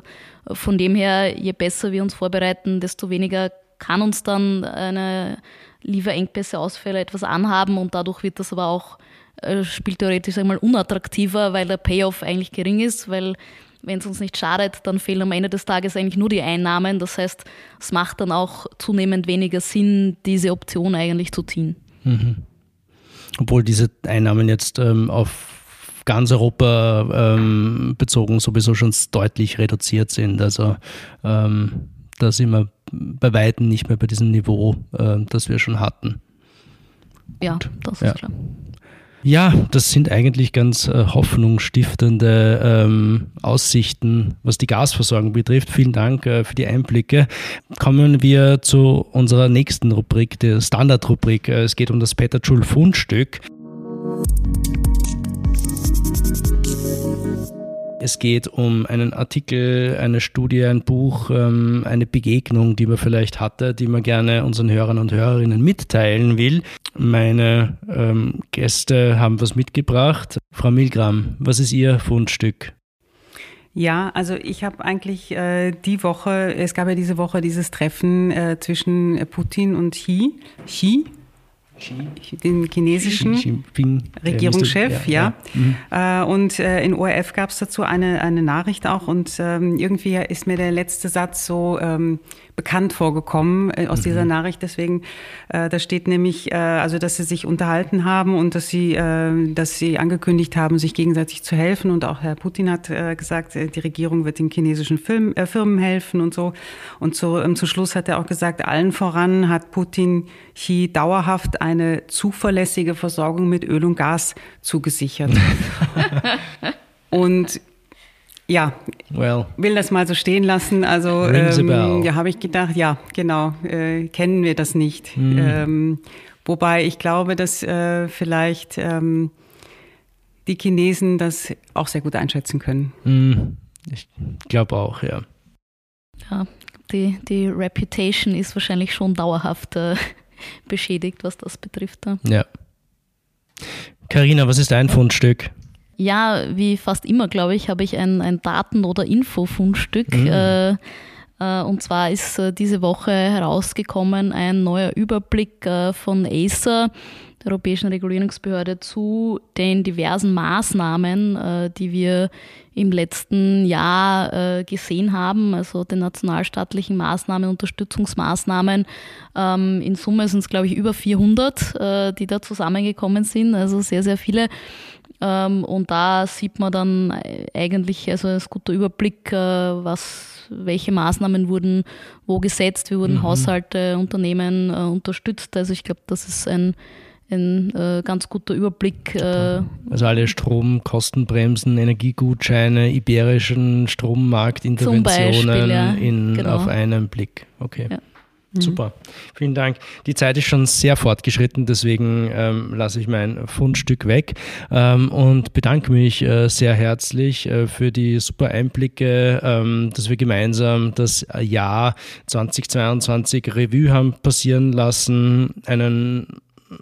von dem her, je besser wir uns vorbereiten, desto weniger kann uns dann eine Lieferengpässe, Ausfälle etwas anhaben und dadurch wird das aber auch äh, spieltheoretisch einmal unattraktiver, weil der Payoff eigentlich gering ist, weil wenn es uns nicht schadet, dann fehlen am Ende des Tages eigentlich nur die Einnahmen. Das heißt, es macht dann auch zunehmend weniger Sinn, diese Option eigentlich zu ziehen. Mhm obwohl diese Einnahmen jetzt ähm, auf ganz Europa ähm, bezogen sowieso schon deutlich reduziert sind. Also ähm, da sind wir bei Weitem nicht mehr bei diesem Niveau, äh, das wir schon hatten. Ja, das ist ja. klar. Ja, das sind eigentlich ganz äh, hoffnungsstiftende ähm, Aussichten, was die Gasversorgung betrifft. Vielen Dank äh, für die Einblicke. Kommen wir zu unserer nächsten Rubrik, der Standardrubrik. Äh, es geht um das Peter Schul Fundstück. Es geht um einen Artikel, eine Studie, ein Buch, ähm, eine Begegnung, die man vielleicht hatte, die man gerne unseren Hörern und Hörerinnen mitteilen will. Meine ähm, Gäste haben was mitgebracht. Frau Milgram, was ist Ihr Fundstück? Ja, also ich habe eigentlich äh, die Woche, es gab ja diese Woche dieses Treffen äh, zwischen Putin und Xi, Xi den chinesischen Regierungschef, ja. ja. Mhm. Äh, und äh, in ORF gab es dazu eine, eine Nachricht auch und ähm, irgendwie ist mir der letzte Satz so ähm, bekannt vorgekommen äh, aus mhm. dieser Nachricht. Deswegen, äh, da steht nämlich, äh, also dass sie sich unterhalten haben und dass sie, äh, dass sie angekündigt haben, sich gegenseitig zu helfen. Und auch Herr Putin hat äh, gesagt, äh, die Regierung wird den chinesischen Film, äh, Firmen helfen und so. Und so, ähm, zu Schluss hat er auch gesagt, allen voran hat Putin Xi dauerhaft eine zuverlässige Versorgung mit Öl und Gas zugesichert. und ja, well. will das mal so stehen lassen. Also ähm, ja, habe ich gedacht, ja, genau, äh, kennen wir das nicht. Mm. Ähm, wobei ich glaube, dass äh, vielleicht ähm, die Chinesen das auch sehr gut einschätzen können. Mm. Ich glaube auch, ja. Ja, die, die Reputation ist wahrscheinlich schon dauerhaft äh, beschädigt, was das betrifft. Ja. Carina, was ist dein Fundstück? Ja, wie fast immer, glaube ich, habe ich ein, ein Daten- oder Infofundstück. Mhm. Äh, äh, und zwar ist äh, diese Woche herausgekommen ein neuer Überblick äh, von Acer, der Europäischen Regulierungsbehörde zu den diversen Maßnahmen, die wir im letzten Jahr gesehen haben, also den nationalstaatlichen Maßnahmen, Unterstützungsmaßnahmen. Ähm, in Summe sind es, glaube ich, über 400, äh, die da zusammengekommen sind, also sehr, sehr viele. Ähm, und da sieht man dann eigentlich also ein guter Überblick, was welche Maßnahmen wurden wo gesetzt, wie wurden mhm. Haushalte, Unternehmen unterstützt. Also ich glaube, das ist ein ein äh, ganz guter Überblick. Äh, also alle Stromkostenbremsen, Energiegutscheine, iberischen Strommarktinterventionen Beispiel, ja. in, genau. auf einen Blick. Okay. Ja. Mhm. Super, vielen Dank. Die Zeit ist schon sehr fortgeschritten, deswegen ähm, lasse ich mein Fundstück weg ähm, und bedanke mich äh, sehr herzlich äh, für die super Einblicke, ähm, dass wir gemeinsam das Jahr 2022 Revue haben passieren lassen, einen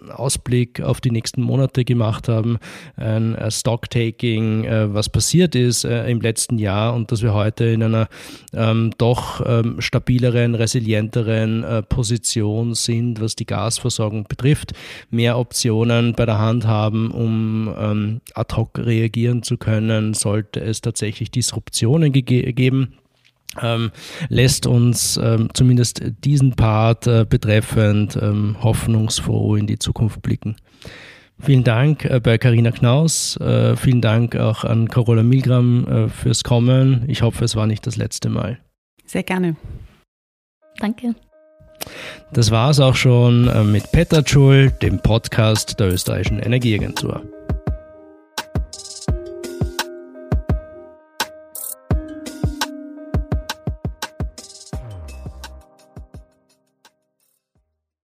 Ausblick auf die nächsten Monate gemacht haben, ein Stocktaking, äh, was passiert ist äh, im letzten Jahr und dass wir heute in einer ähm, doch ähm, stabileren, resilienteren äh, Position sind, was die Gasversorgung betrifft, mehr Optionen bei der Hand haben, um ähm, ad hoc reagieren zu können, sollte es tatsächlich Disruptionen geben ähm, lässt uns ähm, zumindest diesen Part äh, betreffend ähm, hoffnungsfroh in die Zukunft blicken. Vielen Dank äh, bei Karina Knaus. Äh, vielen Dank auch an Carola Milgram äh, fürs Kommen. Ich hoffe, es war nicht das letzte Mal. Sehr gerne. Danke. Das war es auch schon äh, mit Petterschul, dem Podcast der österreichischen Energieagentur.